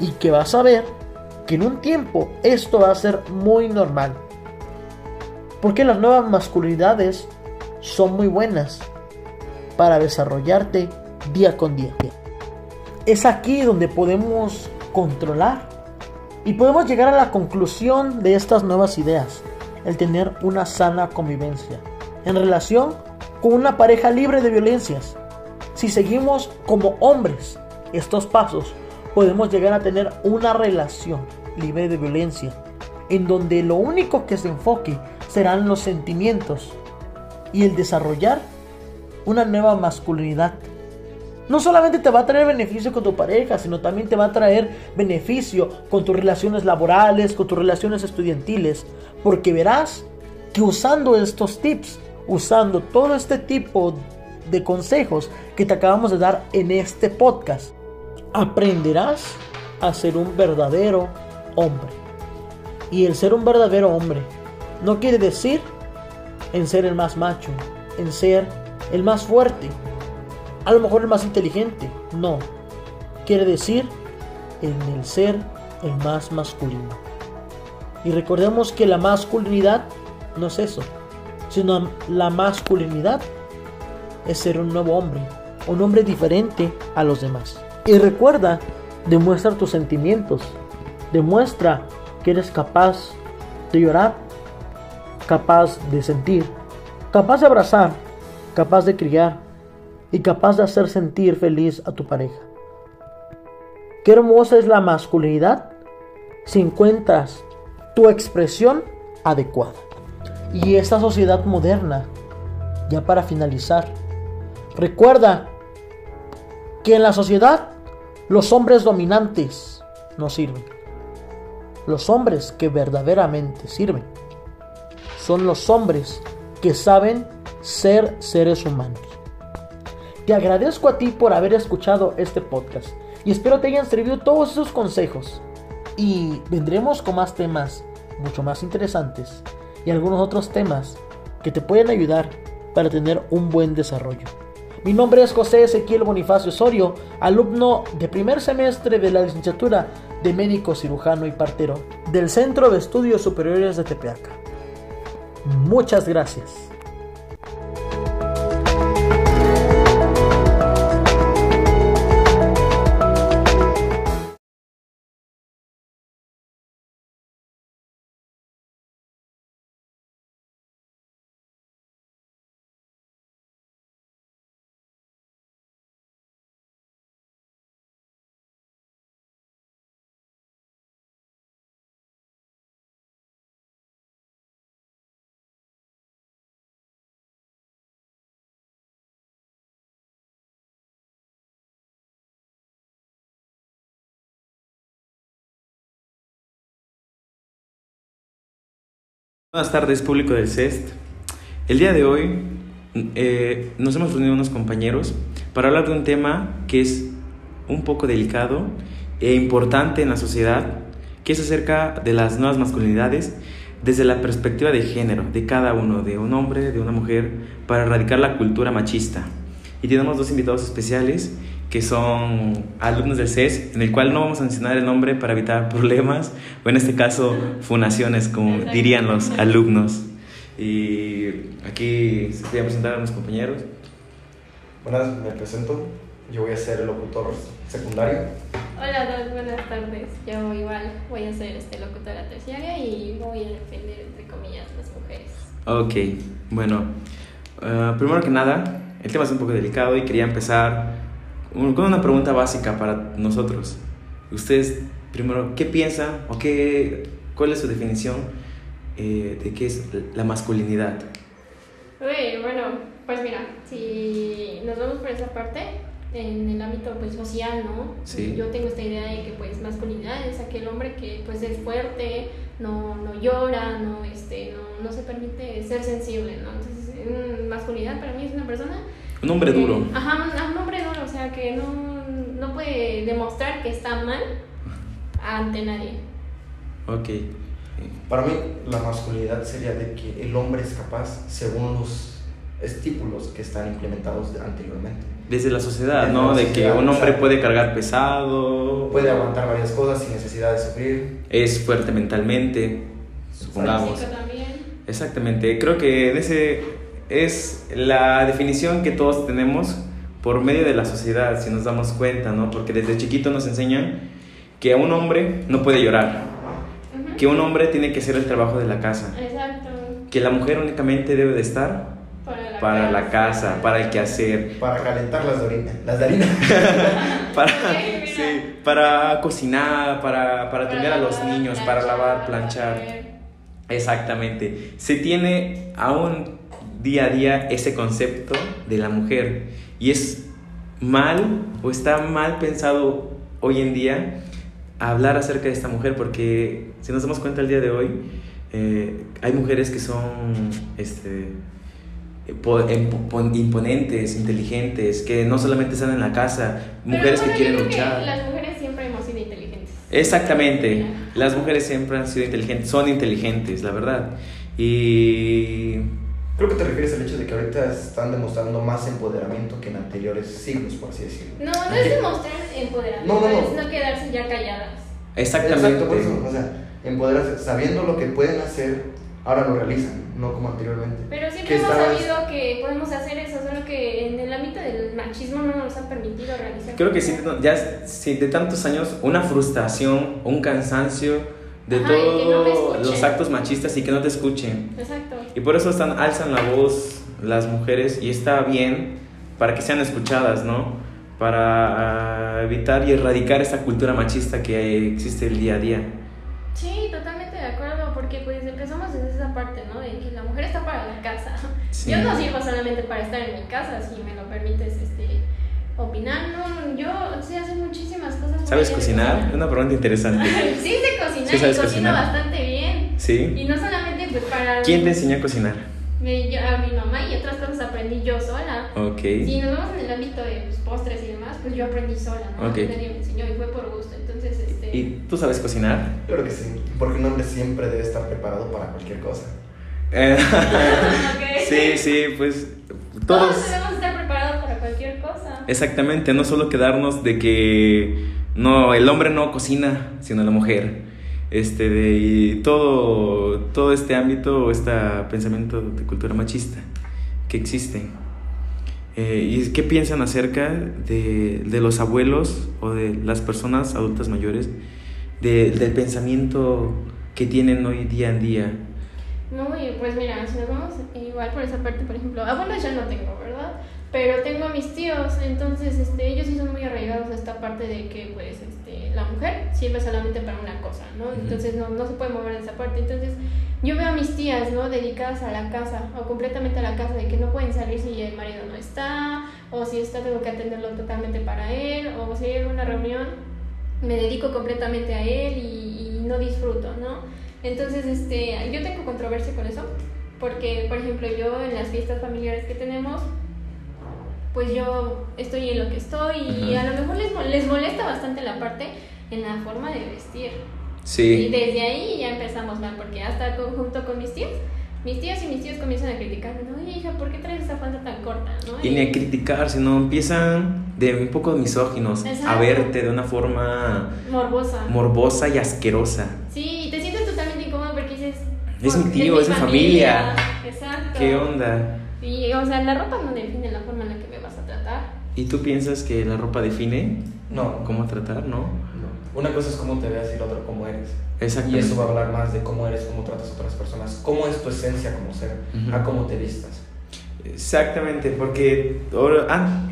y que vas a ver que en un tiempo esto va a ser muy normal. Porque las nuevas masculinidades son muy buenas para desarrollarte día con día. Es aquí donde podemos controlar y podemos llegar a la conclusión de estas nuevas ideas, el tener una sana convivencia en relación con una pareja libre de violencias. Si seguimos como hombres estos pasos, podemos llegar a tener una relación libre de violencia, en donde lo único que se enfoque serán los sentimientos y el desarrollar una nueva masculinidad no solamente te va a traer beneficio con tu pareja, sino también te va a traer beneficio con tus relaciones laborales, con tus relaciones estudiantiles, porque verás que usando estos tips, usando todo este tipo de consejos que te acabamos de dar en este podcast, aprenderás a ser un verdadero hombre. Y el ser un verdadero hombre no quiere decir en ser el más macho, en ser el más fuerte, a lo mejor el más inteligente. No. Quiere decir en el ser el más masculino. Y recordemos que la masculinidad no es eso, sino la masculinidad es ser un nuevo hombre, un hombre diferente a los demás. Y recuerda, demuestra tus sentimientos, demuestra que eres capaz de llorar, capaz de sentir, capaz de abrazar, capaz de criar, y capaz de hacer sentir feliz a tu pareja. Qué hermosa es la masculinidad si encuentras tu expresión adecuada. Y esta sociedad moderna, ya para finalizar, recuerda que en la sociedad Los hombres dominantes no sirven. Los hombres que verdaderamente sirven son los hombres que saben ser seres humanos. Te agradezco a ti por haber escuchado este podcast y espero te hayan servido todos esos consejos. Y vendremos con más temas mucho más interesantes y algunos otros temas que te pueden ayudar para tener un buen desarrollo. Mi nombre es José Ezequiel Bonifacio Osorio, alumno de primer semestre de la licenciatura de médico cirujano y partero del Centro de Estudios Superiores de Tepeaca. Muchas gracias. Buenas tardes, público del CEST. El día de hoy eh, nos hemos reunido unos compañeros para hablar de un tema que es un poco delicado e importante en la sociedad, que es acerca de las nuevas masculinidades desde la perspectiva de género de cada uno, de un hombre, de una mujer, para erradicar la cultura machista. Y tenemos dos invitados especiales que son alumnos del CES, en el cual no vamos a mencionar el nombre para evitar problemas, o en este caso, funaciones, como dirían los alumnos. Y aquí se voy a presentar a mis compañeros. Buenas, me presento. Yo voy a ser el locutor secundario. Hola todos, buenas tardes. Yo igual voy a ser este locutora terciaria y voy a defender, entre comillas, las mujeres. Ok, bueno, uh, primero que nada, el tema es un poco delicado y quería empezar con una pregunta básica para nosotros. Ustedes, primero, ¿qué piensan o qué, cuál es su definición eh, de qué es la masculinidad? Uy, bueno, pues mira, si nos vamos por esa parte, en el ámbito pues social, ¿no? Sí. Yo tengo esta idea de que pues masculinidad es aquel hombre que pues es fuerte, no, no llora, no, este, no, no se permite ser sensible, ¿no? Entonces, masculinidad para mí es una persona un hombre duro. Ajá, un hombre duro, o sea, que no, no puede demostrar que está mal ante nadie. Ok. Para mí, la masculinidad sería de que el hombre es capaz, según los estípulos que están implementados anteriormente. Desde la sociedad, ¿no? de que un hombre puede cargar pesado. Puede aguantar varias cosas sin necesidad de sufrir. Es fuerte mentalmente, supongamos. también. Exactamente. Creo que en ese es la definición que todos tenemos por medio de la sociedad, si nos damos cuenta, ¿no? Porque desde chiquito nos enseñan que un hombre no puede llorar, que un hombre tiene que hacer el trabajo de la casa, Exacto. que la mujer únicamente debe de estar para la, casa, para el quehacer, para calentar las dorinas, las darinas, para, sí, para cocinar, para, para atender a los niños, para lavar, planchar. Exactamente. Se tiene aún día a día ese concepto de la mujer. Y es mal o está mal pensado hoy en día hablar acerca de esta mujer porque si nos damos cuenta el día de hoy, eh, hay mujeres que son este, imponentes, inteligentes, que no solamente están en la casa, mujeres que quieren luchar. las mujeres siempre hemos sido inteligentes. Exactamente, las mujeres siempre han sido inteligentes, son inteligentes, la verdad. Y Creo que te refieres al hecho de que ahorita están demostrando más empoderamiento que en anteriores siglos, por así decirlo. No, no es demostrar empoderamiento, no, no, no. es no quedarse ya calladas. Exactamente. Exacto, por eso, o sea, empoderarse, sabiendo lo que pueden hacer, ahora lo realizan, no como anteriormente. Pero siempre hemos sabido que podemos hacer eso, solo que en el ámbito del machismo no nos han permitido realizar. Creo que sí, ya sí, de tantos años, una frustración, un cansancio de todos los actos machistas y que no te escuchen. Exacto. Y por eso están, alzan la voz las mujeres y está bien para que sean escuchadas, ¿no? Para ah, evitar y erradicar esa cultura machista que existe el día a día. Sí, totalmente de acuerdo, porque pues empezamos desde esa parte, ¿no? De que la mujer está para la casa. Yo no sirvo solamente para estar en mi casa, si me lo permites este, opinar. No, yo sé hacer muchísimas cosas. ¿Sabes cocinar? cocina. Una pregunta interesante. sí sé cocinar Sí sabes y cocino cocinar. bastante bien. ¿Sí? Y no solamente pues para... ¿Quién te enseñó a cocinar? Me- yo- a mi mamá y otras cosas aprendí yo sola. Ok. Si nos vamos en el ámbito de pues, postres y demás, pues yo aprendí sola, ¿no? Ok. Nadie me enseñó y fue por gusto. Entonces, este... ¿Y tú sabes cocinar? Claro que sí, porque un hombre siempre debe estar preparado para cualquier cosa. Eh, Ok. sí, sí, pues Todos todos. debemos estar preparados para cualquier cosa. Exactamente, no solo quedarnos de que no, el hombre no cocina, sino la mujer. Este, de, y todo, todo este ámbito, este pensamiento de cultura machista que existe. Eh, ¿Y qué piensan acerca de, de los abuelos o de las personas adultas mayores, de- del pensamiento que tienen hoy día en día? No, y pues mira, si nos vamos igual por esa parte, por ejemplo, abuelos ya no tengo, ¿verdad? Pero tengo a mis tíos, entonces este, ellos sí son muy arraigados a esta parte de que pues este, la mujer sirve solamente para una cosa, ¿no? Entonces no, no se puede mover en esa parte. Entonces yo veo a mis tías, ¿no? Dedicadas a la casa o completamente a la casa, de que no pueden salir si el marido no está, o si está tengo que atenderlo totalmente para él, o si hay alguna reunión, me dedico completamente a él y, y no disfruto, ¿no? Entonces, este, yo tengo controversia con eso, porque, por ejemplo, yo en las fiestas familiares que tenemos, pues yo estoy en lo que estoy y Ajá. a lo mejor les, les molesta bastante la parte en la forma de vestir. Y Sí, desde ahí ya empezamos mal, porque hasta con- junto con mis tíos, mis tíos y mis tíos comienzan a criticarme, no, oye hija, ¿por qué traes esa falda tan corta? ¿no? y ni a criticar, sino empiezan de un poco misóginos a Exacto. verte de una forma Morbosa. morbosa y asquerosa. sí, y te sientes totalmente incómodo porque dices... Es mi "Por- tío, es mi familia". Exacto. ¿Qué onda? Y, o sea, la ropa no define la forma en la que me vas a tratar. ¿Y tú piensas que la ropa define No, cómo tratar, no? no. Una cosa es cómo te veas y la otra cómo eres. Y Exactamente. eso va a hablar más de cómo eres, cómo tratas a otras personas, cómo es tu esencia como ser, Ujú. a cómo te vistas. Exactamente, porque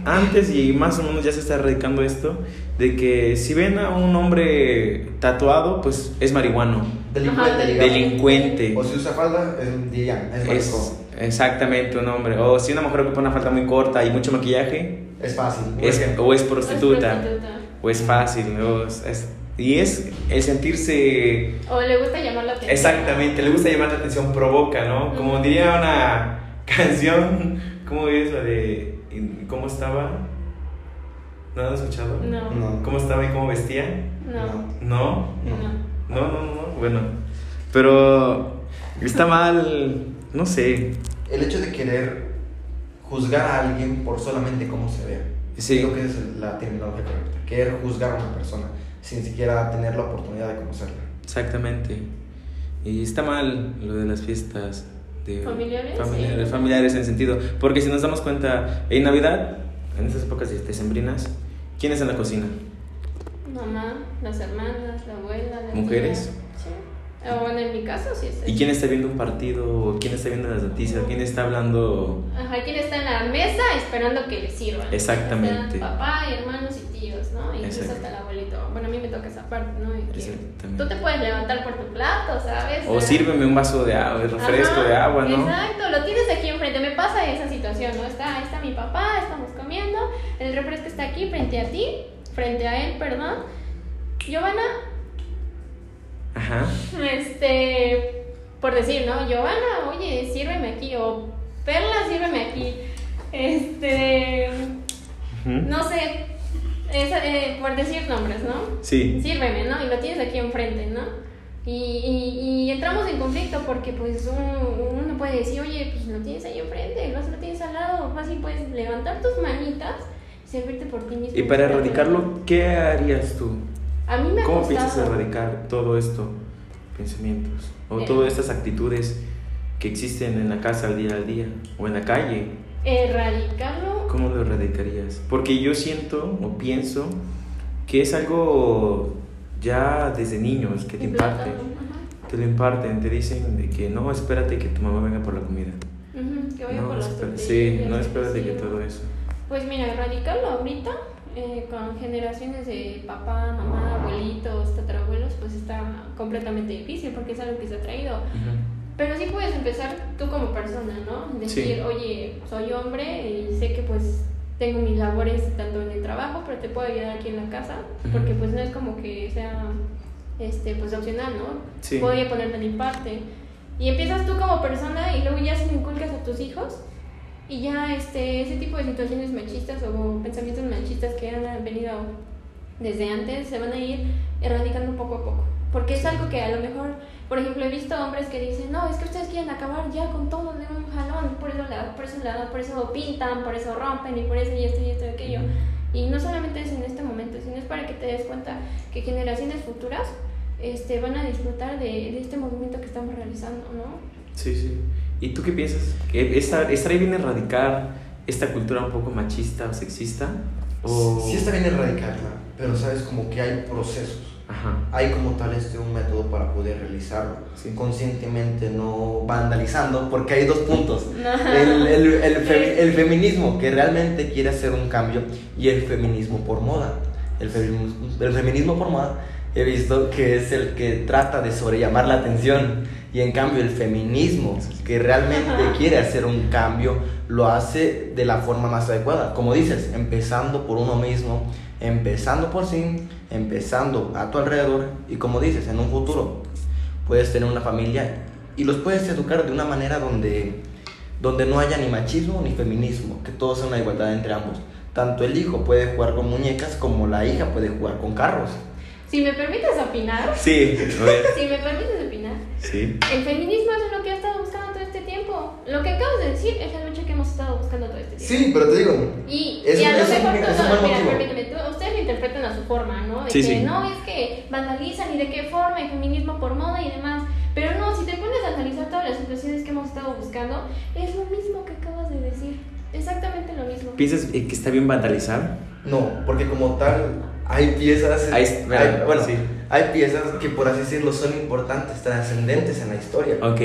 antes y más o menos ya se está erradicando esto de que si ven a un hombre tatuado, pues es marihuano, Delincuente, Ajá, delincuente. O si usa falda, es, dirían, es Es. Exactamente un hombre. O si una mujer ocupa una falda muy corta y mucho maquillaje, Es fácil. es, o es prostituta, Es prostituta. o es fácil, o es- es- y es el sentirse O le gusta llamar la atención. Exactamente, le gusta llamar la atención, provoca, ¿no? Como diría una canción, ¿cómo es la de cómo estaba? ¿No has escuchado? No. No. ¿Cómo estaba y cómo vestía? No. ¿No? No. No, no, no, no, bueno. Pero está mal, no sé. El hecho de querer juzgar a alguien por solamente cómo se vea. Sí. Creo que es la terminología correcta. Querer juzgar a una persona sin siquiera tener la oportunidad de conocerla. Exactamente. Y está mal lo de las fiestas de ¿Familiares? familiares, Sí. familiares en sentido, porque si nos damos cuenta, en Navidad, en estas épocas decembrinas, ¿quién es en la cocina? Mamá, las hermanas, la abuela, la ¿Mujeres? O bueno, en mi caso sí es ¿Y quién está viendo un partido? ¿O quién está viendo las noticias? ¿Quién está hablando? Ajá, ¿quién está en la mesa esperando que le sirvan? Exactamente. Están papá, hermanos y tíos, ¿no? Y incluso hasta el abuelito. Bueno, a mí me toca esa parte, ¿no? Exactamente. Tú te puedes levantar por tu plato, ¿sabes? O sírveme un vaso de agua, refresco Ajá, de agua, ¿no? Exacto, lo tienes aquí enfrente. Me pasa esa situación, ¿no? Está, está mi papá, estamos comiendo, el refresco está aquí frente a ti, frente a él, perdón. Giovanna, Ajá. este, por decir, ¿no? Giovanna, oye, sírveme aquí, o Perla, sírveme aquí. Este, no sé, es, eh, por decir nombres, ¿no? Sí. sírveme, ¿no? Y lo tienes aquí enfrente, ¿no? Y, y, y entramos en conflicto porque pues uno, uno puede decir, oye, pues lo tienes ahí enfrente, no lo tienes al lado, fácil puedes levantar tus manitas y servirte por ti mismo. Y para erradicarlo, ¿qué harías tú? A mí me ¿Cómo piensas erradicar todo esto? Pensamientos. O Eh. todas estas actitudes que existen en la casa al día al día. O en la calle. Erradicarlo, ¿Cómo lo erradicarías? Porque yo siento o pienso que es algo ya desde niños que te imparten. Te lo imparten, te dicen de que no, espérate que tu mamá venga por la comida. Ujú, que vaya No, por espera- sí, no espérate que todo eso. Pues mira, erradicarlo ahorita eh, con generaciones de papá, mamá, abuelitos, tatarabuelos, pues está completamente difícil porque es algo que se ha traído. Ujú. Pero sí puedes empezar tú como persona, ¿no? Decir, Sí. oye, soy hombre y sé que pues tengo mis labores tanto en el trabajo, pero te puedo ayudar aquí en la casa, Ujú. porque pues no es como que sea este pues opcional, ¿no? Sí. Voy a ponerme de mi parte. Y empiezas tú como persona y luego ya se lo inculcas a tus hijos y ya este ese tipo de situaciones machistas o pensamientos machistas que han venido desde antes se van a ir erradicando poco a poco. Porque es algo que a lo mejor, por ejemplo, he visto hombres que dicen, no, es que ustedes quieren acabar ya con todo de un jalón, por eso, la, por, eso la- por eso pintan, por eso rompen y por eso y esto y esto y aquello. Y no solamente es en este momento, sino es para que te des cuenta que generaciones futuras este, van a disfrutar de, de este movimiento que estamos realizando, ¿no? Sí, sí. ¿Y tú qué piensas? ¿Que esta- ¿Estaría bien erradicar esta cultura un poco machista o sexista? O... Sí está bien erradicarla, pero sabes como que hay procesos. Ajá. Hay como tal este un método para poder realizarlo. Sí. Conscientemente, no vandalizando, porque hay dos puntos. El, el, el, fe- el feminismo que realmente quiere hacer un cambio y el feminismo por moda. El feminismo, el feminismo por moda he visto que es el que trata de sobrellamar la atención y en cambio el feminismo que realmente Ajá. quiere hacer un cambio lo hace de la forma más adecuada. Como dices, empezando por uno mismo, empezando por sí, empezando a tu alrededor y como dices, en un futuro puedes tener una familia y los puedes educar de una manera donde, donde no haya ni machismo ni feminismo, que todo sea una igualdad entre ambos. Tanto el hijo puede jugar con muñecas como la hija puede jugar con carros. Si me permites opinar, Sí, a ver. si me permites opinar, Sí. el feminismo es lo que he estado buscando todo este tiempo. Lo que acabas de decir es la lucha que hemos estado buscando todo este tiempo. Sí, pero te digo, Y, Es y a lo mejor es un todo, buen mira, permíteme, tú- ustedes lo interpretan a su forma, ¿no? De Sí, que sí. no es que vandalizan y de qué forma, y feminismo por moda y demás. Pero no, si te pones a analizar todas las situaciones que hemos estado buscando, es lo mismo que acabas de decir. Exactamente lo mismo. ¿Piensas eh, que está bien vandalizar? no, porque como tal hay piezas, hay- bueno, sí. hay piezas que por así decirlo son importantes, trascendentes en la historia. Ok.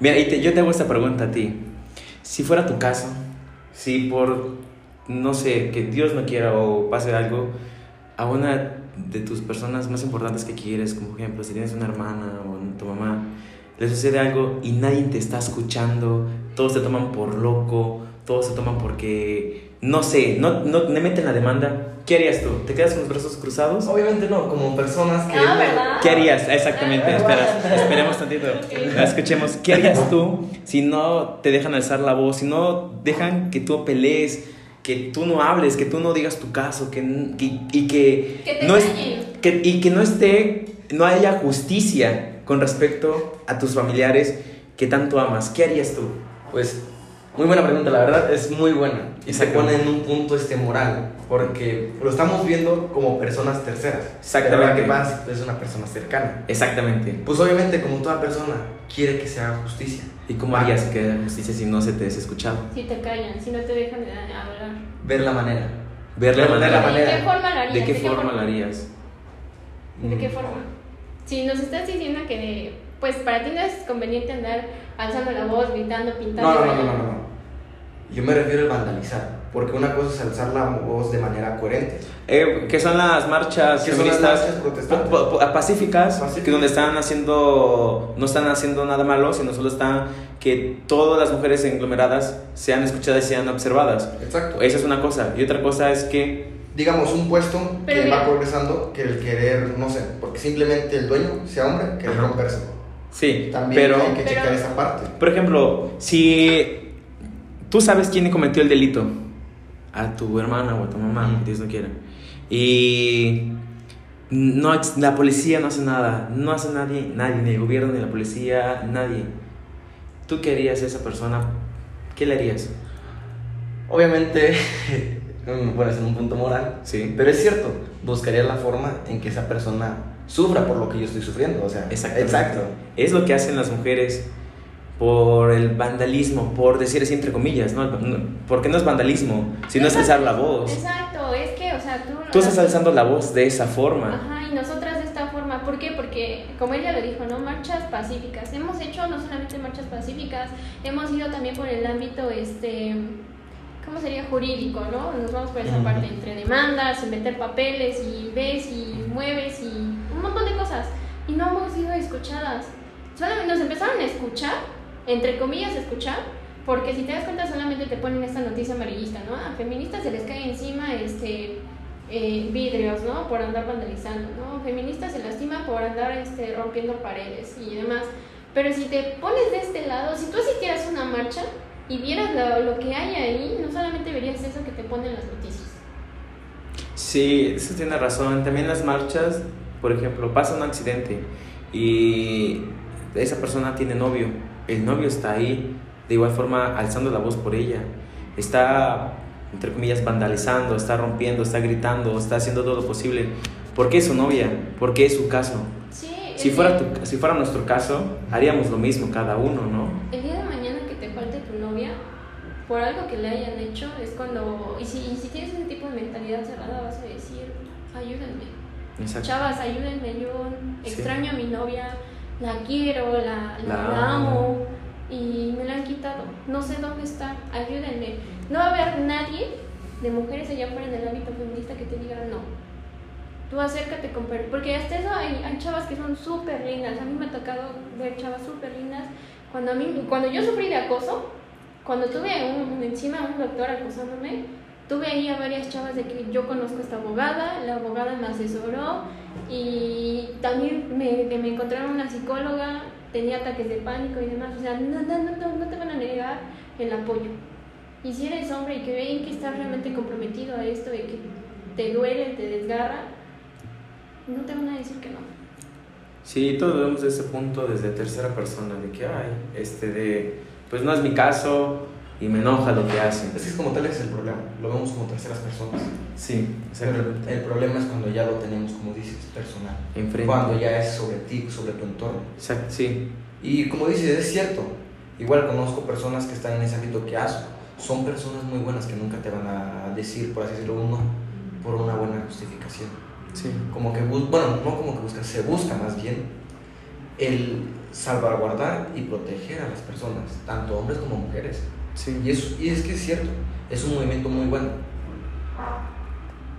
Mira, y te- yo te hago esta pregunta a ti. Si fuera tu caso, si por, no sé, que Dios no quiera o pase algo, a una de tus personas más importantes que quieres, como por ejemplo, si tienes una hermana o tu mamá, le sucede algo y nadie te está escuchando, todos te toman por loco, todos se toman porque, no sé, no, no me meten la demanda, ¿qué harías tú? ¿Te quedas con los brazos cruzados? Obviamente no, como personas que... Ah, ¿verdad? ¿Qué harías? Exactamente, espera, esperemos tantito. Escuchemos, ¿qué harías tú si no te dejan alzar la voz, si no dejan que tú pelees, que tú no hables, que tú no digas tu caso, que, que- y que, Que te no es- que- y que no esté, no haya justicia con respecto a tus familiares que tanto amas? ¿Qué harías tú? Pues, muy buena pregunta, la verdad es muy buena. Y se pone en un punto este moral, porque lo estamos viendo como personas terceras. Exactamente. Pero ¿qué pasa? Es una persona cercana. Exactamente. Pues obviamente, como toda persona, quiere que se haga justicia. ¿Y cómo harías que haya justicia si no se te es escuchado? Si te callan, si no te dejan de hablar. Ver la manera. Ver la Ver la manera. manera. ¿De qué forma lo harías? ¿De qué forma lo harías? ¿De qué Mm. forma? Si nos estás diciendo que, pues para ti no es conveniente andar alzando la voz, gritando, pintando. No, no, no, no, no. Yo me refiero al vandalizar, porque una cosa es alzar la voz de manera coherente. Eh, que son las marchas Que son las feministas marchas protestantes. pa- pa- pacíficas, Pacíficas. que donde están haciendo, no están haciendo nada malo, sino solo están que todas las mujeres englomeradas sean escuchadas y sean observadas. Exacto. Esa es una cosa. Y otra cosa es que, Digamos, un puesto Pero que mira. va progresando, que el querer, no sé, porque simplemente el dueño sea hombre, querer romperse. sí, También pero, hay que Pero- checar esa parte. por ejemplo, si tú sabes quién cometió el delito, a tu hermana o a tu mamá. Dios no quiera, y no, la policía no hace nada, no hace nadie, nadie, ni el gobierno, ni la policía, nadie. ¿Tú qué harías a esa persona? ¿Qué le harías? Obviamente, me pones en un punto moral, Sí. pero es cierto, buscaría la forma en que esa persona sufra por lo que yo estoy sufriendo. O sea, exacto. Es lo que hacen las mujeres por el vandalismo, por decir así entre comillas, ¿no? Porque no es vandalismo, sino es alzar la voz. Exacto, es que, o sea, tú. Tú estás alzando la voz de esa forma. Ajá, y nosotras de esta forma, ¿por qué? Porque, como ella lo dijo, ¿no? Marchas pacíficas. Hemos hecho no solamente marchas pacíficas, hemos ido también por el ámbito, este, ¿cómo sería? Jurídico, ¿no? Nos vamos por esa parte, entre demandas, y meter papeles, y ves, y mueves, y un montón de cosas. Y no hemos sido escuchadas. Solamente nos empezaron a escuchar, entre comillas, escuchar, Porque si te das cuenta solamente te ponen esta noticia amarillista, ¿no? A feministas se les cae encima este eh, vidrios, ¿no? Por andar vandalizando, ¿no? Feministas se lastima por andar este, rompiendo paredes y demás. Pero si te pones de este lado, si tú asistieras a una marcha y vieras lo, lo que hay ahí, no solamente verías eso que te ponen las noticias. Sí, eso tiene razón. También las marchas, por ejemplo, pasa un accidente y esa persona tiene novio. El novio está ahí, de igual forma, alzando la voz por ella. Está, entre comillas, vandalizando, está rompiendo, está gritando, está haciendo todo lo posible. ¿Por qué es su novia? ¿Por qué es su caso? Sí, Si fuera, tu- si fuera nuestro caso, haríamos lo mismo cada uno, ¿no? El día de mañana que te falte tu novia, por algo que le hayan hecho, es cuando. Y si, y si tienes ese tipo de mentalidad cerrada, vas a decir: ayúdenme. Exacto. Chavas, ayúdenme, yo Sí. extraño a mi novia, la quiero, la, la, La amo. y me la han quitado. No sé dónde está, ayúdenme. No va a haber nadie de mujeres allá afuera en el ámbito feminista que te diga no. Tú acércate con Porque hasta eso hay, hay chavas que son súper lindas. A mí me ha tocado ver chavas súper lindas. Cuando, a mí, cuando yo sufrí de acoso, cuando tuve un, encima un doctor acosándome, tuve ahí a varias chavas de que yo conozco a esta abogada, la abogada me asesoró y también me, me encontraron una psicóloga, tenía ataques de pánico y demás. O sea, no, no, no, no, no te van a negar el apoyo. Y si eres hombre y que ven que estás realmente comprometido a esto y que te duele, te desgarra, no te van a decir que no. Sí, todos vemos ese punto desde tercera persona, de que, ay, este, de, pues no es mi caso y me enoja lo que hacen. Es que es como tal es el problema, lo vemos como terceras personas. Sí, Pero exactamente. el problema es cuando ya lo tenemos, como dices, personal. Enfrente. Cuando ya es sobre ti, sobre tu entorno. Exacto, sí. Y como dices, es cierto. Igual conozco personas que están en ese ámbito que hacen. Son personas muy buenas que nunca te van a decir, por así decirlo, un no, por una buena justificación. Sí. Como que, bueno, no como que buscan, se busca más bien el salvaguardar y proteger a las personas, tanto hombres como mujeres. Sí. Y, eso, y es que es cierto, es un movimiento muy bueno.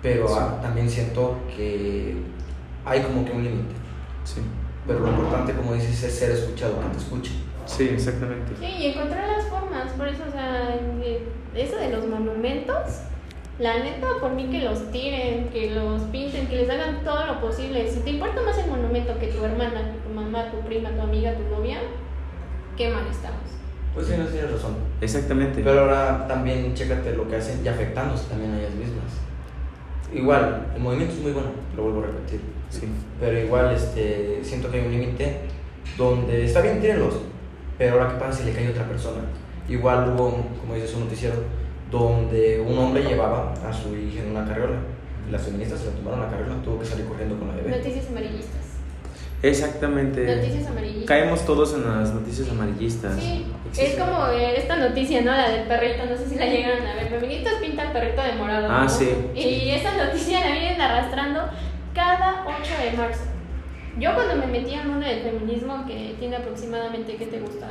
Pero ah, también siento que hay como que un límite. Sí. Pero lo importante, como dices, es ser escuchado, que te escuchen. Sí, exactamente. Sí, y encontrar las formas, por eso, o sea, eh, eso de los monumentos, la neta, por mí que los tiren, que los pinten, que les hagan todo lo posible. Si te importa más el monumento que tu hermana, que tu mamá, tu prima, tu amiga, tu novia, qué mal estamos. Pues sí, no tienes razón. Exactamente. Pero ahora también chécate lo que hacen y afectándose también a ellas mismas. Igual, el movimiento es muy bueno, lo vuelvo a repetir. Sí. Pero igual este, siento que hay un límite donde está bien, tírenlos. Pero ahora, ¿qué pasa si le cae a otra persona? Igual hubo, como dices, un noticiero donde un hombre llevaba a su hija en una carriola. Y las feministas se la tomaron la carriola, tuvo que salir corriendo con la bebé. Noticias amarillistas. Exactamente. Noticias amarillistas. Caemos todos en las noticias amarillistas. Sí, es Existen. como esta noticia, ¿no? La del perrito, no sé si la llegaron a ver. Feministas pintan perrito de morado. Ah, ¿no? sí. Y esa noticia la vienen arrastrando cada 8 de marzo. Yo cuando me metí al mundo del feminismo, que tiene aproximadamente, ¿qué te gusta?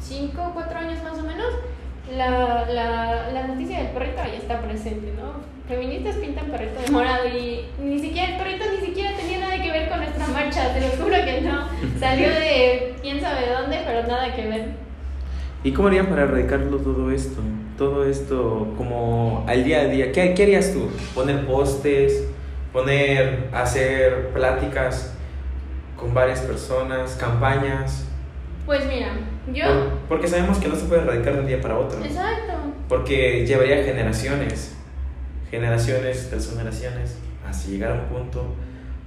5 o 4 años más o menos, la, la, la noticia del perrito ahí está presente, ¿no? Feministas pintan perrito de morado y ni siquiera el perrito ni siquiera tenía nada que ver con nuestra marcha, te lo juro que no. Salió de quién sabe dónde, pero nada que ver. ¿Y cómo harían para erradicarlo todo esto? Todo esto como al día a día. ¿Qué, qué harías tú? ¿Poner postes? ¿Poner, hacer pláticas con varias personas? ¿Campañas? Pues mira, yo... Por- porque sabemos que no se puede erradicar de un día para otro. Exacto. Porque llevaría generaciones, generaciones tras generaciones, hasta llegar a un punto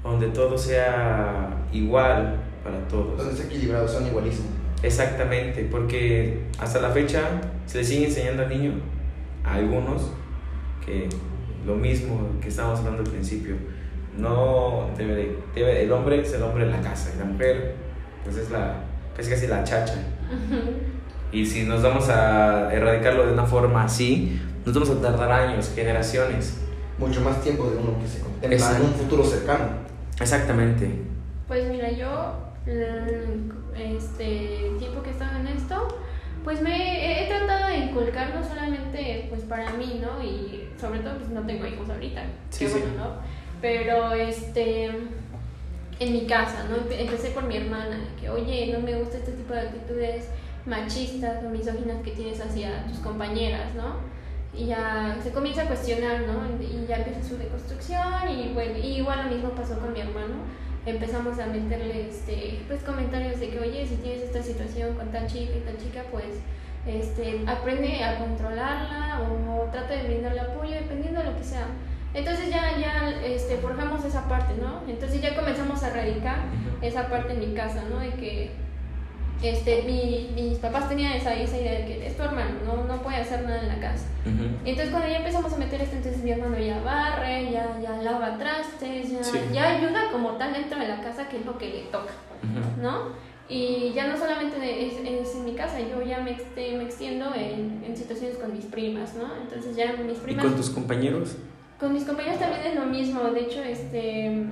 donde todo sea igual para todos. Donde está equilibrado, son igualismo. Exactamente, porque hasta la fecha se le sigue enseñando al niño, a algunos, que lo mismo que estábamos hablando al principio, no debe, de- debe- el hombre es el hombre en la casa y la mujer pues es la, casi casi la chacha. Y si nos vamos a erradicarlo de una forma así, nos vamos a tardar años, generaciones. Mucho más tiempo de uno que se contempla en un futuro cercano. Exactamente. Pues mira, yo el este tiempo que he estado en esto, pues me he, he tratado de inculcar no solamente pues para mí, ¿no? Y sobre todo pues no tengo hijos ahorita, Sí, qué sí. bueno, ¿no? Pero este en mi casa, ¿no? Empe- Empecé por mi hermana, que oye, no me gusta este tipo de actitudes, machistas o misóginas que tienes hacia tus compañeras, ¿no? Y ya se comienza a cuestionar, ¿no? Y ya empieza su deconstrucción y bueno, igual lo mismo pasó con mi hermano. Empezamos a meterle este, pues comentarios de que, oye, si tienes esta situación con tal chica y tal chica, pues este, aprende a controlarla o trata de brindarle apoyo, dependiendo de lo que sea. Entonces ya, ya este, forjamos esa parte, ¿no? Entonces ya comenzamos a erradicar esa parte en mi casa, ¿no? De que este, mi, mis papás tenían esa, esa idea de que es tu hermano, no, no puede hacer nada en la casa. Entonces cuando ya empezamos a meter esto, entonces mi hermano ya barre, ya, ya lava trastes, ya, Sí. ya ayuda como tal dentro de la casa, que es lo que le toca, ¿no? Y ya no solamente es, es en mi casa, yo ya me, me extiendo en, en situaciones con mis primas, ¿no? Entonces ya mis ¿Y primas... con tus compañeros? Con mis compañeros también es lo mismo, de hecho, este...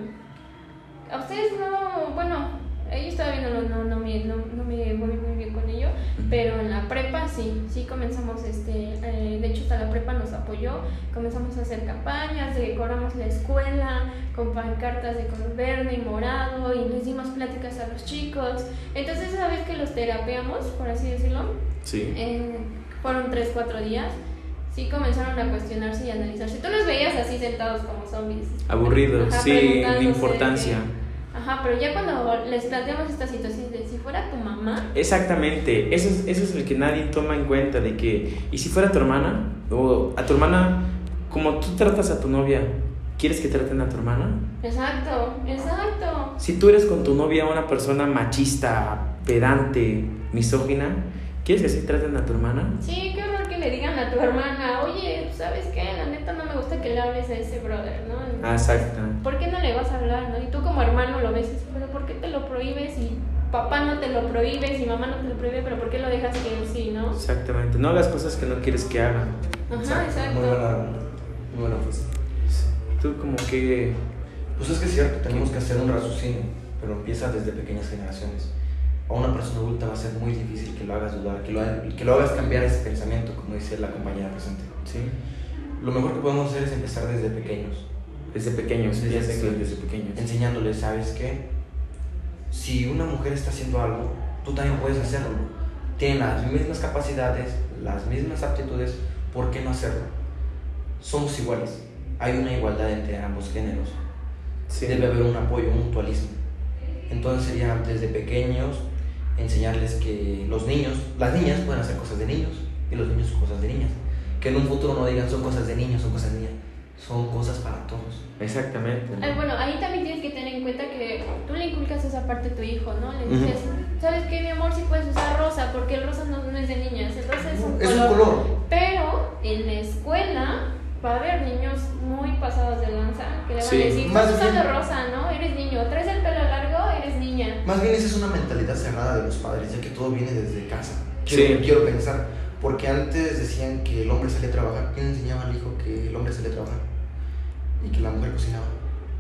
A ustedes no, bueno, ellos todavía no, no, no, me, no, no me voy muy bien con ello, pero en la prepa sí, sí comenzamos, este, eh, de hecho hasta la prepa nos apoyó, comenzamos a hacer campañas, decoramos la escuela con pancartas de color verde y morado y les dimos pláticas a los chicos. Entonces esa vez que los terapeamos, por así decirlo, Sí. eh, fueron 3, 4 días, sí comenzaron a cuestionarse y analizarse. Tú los veías así sentados como zombies. Aburridos, Ajá, sí, de importancia. que- Ajá, pero ya cuando les planteamos esta situación de si fuera tu mamá, Exactamente, eso es, eso es el que nadie toma en cuenta de que, ¿y si fuera tu hermana? O a tu hermana, como tú tratas a tu novia, ¿quieres que traten a tu hermana? exacto, exacto. Si tú eres con tu novia una persona machista, pedante, misógina, ¿quieres que así traten a tu hermana? Sí, qué horror le digan a tu hermana, oye, ¿sabes qué? La neta no me gusta que le hables a ese brother, ¿no? Ah, exacto. ¿Por qué no le vas a hablar, no? Y tú como hermano lo ves, pero ¿por qué te lo prohíbes? Y papá no te lo prohíbes y mamá no te lo prohíbe, pero ¿por qué lo dejas que él sí, no? Exactamente, no hagas cosas que no quieres que hagan. Ajá, exacto. Muy buena, muy buena frase. Tú como que... Pues es que es cierto, tenemos que hacer un raciocinio, pero empieza desde pequeñas generaciones. A una persona adulta va a ser muy difícil que lo hagas dudar, que lo, que lo hagas cambiar ese pensamiento, como dice la compañera presente. Sí, Lo mejor que podemos hacer es empezar desde pequeños, desde pequeños, Desde que pequeños. desde pequeños. enseñándoles, ¿sabes qué? Si una mujer está haciendo algo, tú también puedes hacerlo. Tienen las mismas capacidades, las mismas aptitudes, ¿por qué no hacerlo? Somos iguales. Hay una igualdad entre ambos géneros. Sí. Debe haber un apoyo, un mutualismo. Entonces sería desde pequeños enseñarles que los niños, las niñas pueden hacer cosas de niños y los niños cosas de niñas. Que en un futuro no digan son cosas de niños, son cosas de niñas. Son cosas para todos. Exactamente. Ay, bueno, ahí también tienes que tener en cuenta que tú le inculcas esa parte a tu hijo, ¿no? Le dices, ¿sabes qué, mi amor? Sí puedes usar rosa, porque el rosa no, no es de niñas, el rosa es un Es color. un color. Pero en la escuela va a haber niños muy pasados de lanza que le van Sí, a decir, estás usando rosa, ¿no? Eres niño, traes el pelo eres niña. Más bien esa es una mentalidad cerrada de los padres, ya que todo viene desde casa. Sí. Quiero, quiero pensar, porque antes decían que el hombre salía a trabajar. ¿Quién enseñaba al hijo que el hombre salía a trabajar? Y que la mujer cocinaba.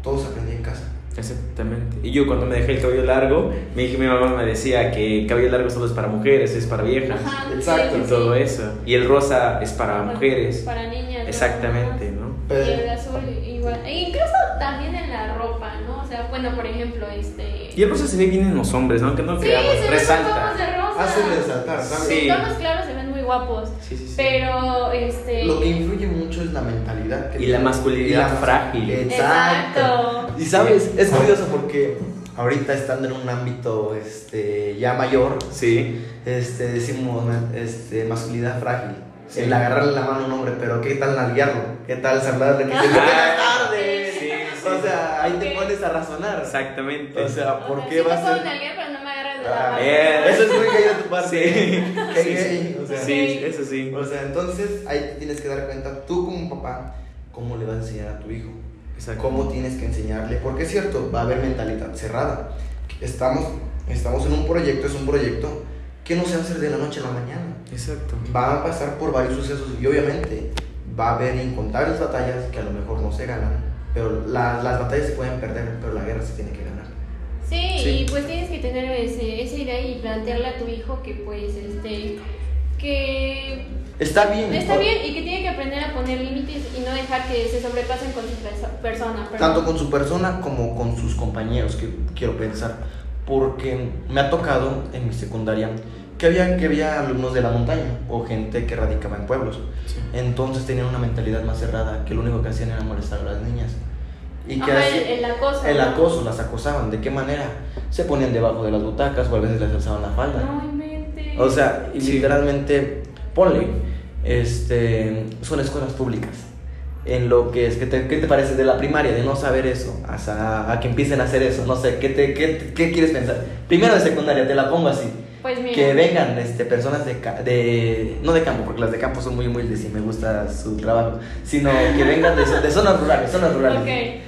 Todos aprendían en casa. Exactamente. Y yo cuando me dejé el cabello largo, me dije, mi mamá me decía que el cabello largo solo es para mujeres, es para viejas. Ajá, Exacto, sí, Y sí, todo eso. Y el rosa es para mujeres. Para niñas. Exactamente, ¿no? Y Pero, el azul igual. E incluso también en la ropa, ¿no? O sea, bueno, por ejemplo, este... Y el rosa se ve bien en los hombres, ¿no? Que no Sí, creamos, se ven resalta. guapos de rosa. hace resaltar, ¿sabes? Sí. En tonos claros se ven muy guapos. Sí, sí, sí. Pero, este... Lo que influye mucho es la mentalidad. que Y la masculinidad y la- frágil. Exacto. Y sabes, es curioso porque ahorita estando en un ámbito este, ya mayor, Sí. este, decimos este, masculinidad frágil. Sí. El agarrarle la mano a un hombre, pero ¿qué tal nalguearlo? ¿Qué tal saludarle? Que dice, buenas tardes. Sí. O sea, ahí te pones a razonar. Exactamente. O sea, ¿por O sea, qué sí va te a puedo ser? nalguear, pero no me agarras de Ah, la. Eso es muy gay de tu parte. Sí. Sí, gay. O sea, sí, eso sí. o sea, entonces ahí te tienes que dar cuenta, tú como papá, cómo le vas a enseñar a tu hijo. Exacto. cómo tienes que enseñarle, porque es cierto, va a haber mentalidad cerrada. Estamos, estamos en un proyecto, es un proyecto que no se va a hacer de la noche a la mañana. Exacto. Va a pasar por varios sucesos y obviamente va a haber incontables batallas que a lo mejor no se ganan, pero la- las batallas se pueden perder, pero la guerra se tiene que ganar. Sí, Sí. y pues tienes que tener ese, esa idea y plantearle a tu hijo que pues este que Está bien. está o- bien y que tiene que aprender a poner límites y no dejar que se sobrepasen con su perso- persona. perdón. Tanto con su persona como con sus compañeros, que quiero pensar. Porque me ha tocado en mi secundaria que había, que había alumnos de la montaña o gente que radicaba en pueblos. Entonces tenían una mentalidad más cerrada, que lo único que hacían era molestar a las niñas. Y que Ajá, el, el acoso. el ¿no? acoso, las acosaban. ¿De qué manera? Se ponían debajo de las butacas o a veces les alzaban la falda. No inventes. O sea, Sí. literalmente, ponle, este, son escuelas públicas. En lo que es, ¿qué te, qué te parece de la primaria, de no saber eso, hasta a que empiecen a hacer eso? No sé, ¿qué, te, qué, qué quieres pensar? Primero de secundaria, te la pongo así. Pues mira. Que vengan este, personas de, ca- de, no de campo, porque las de campo son muy humildes y me gusta su trabajo, sino que vengan de, de zonas rurales, zonas rurales. Ok.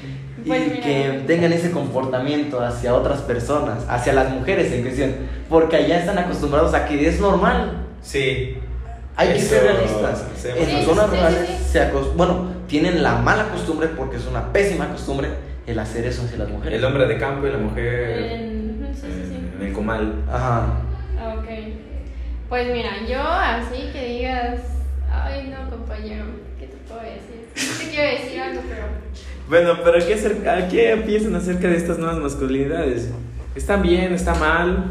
Pues y mira. que tengan ese comportamiento hacia otras personas, hacia las mujeres en cuestión, porque allá están acostumbrados a que es normal. Sí. Hay que ser realistas. En las zonas rurales se bueno, tienen la mala costumbre porque es una pésima costumbre el hacer eso hacia las mujeres. El hombre de campo y la mujer En- sí, sí, sí. en el comal. Ajá. Ok. Pues mira, yo así que digas, ay no compañero, ¿qué te puedo decir? Sí te quiero decir algo, pero Bueno, pero ¿qué, acer- a ¿qué piensan acerca de estas nuevas masculinidades? ¿Están bien? ¿Está mal?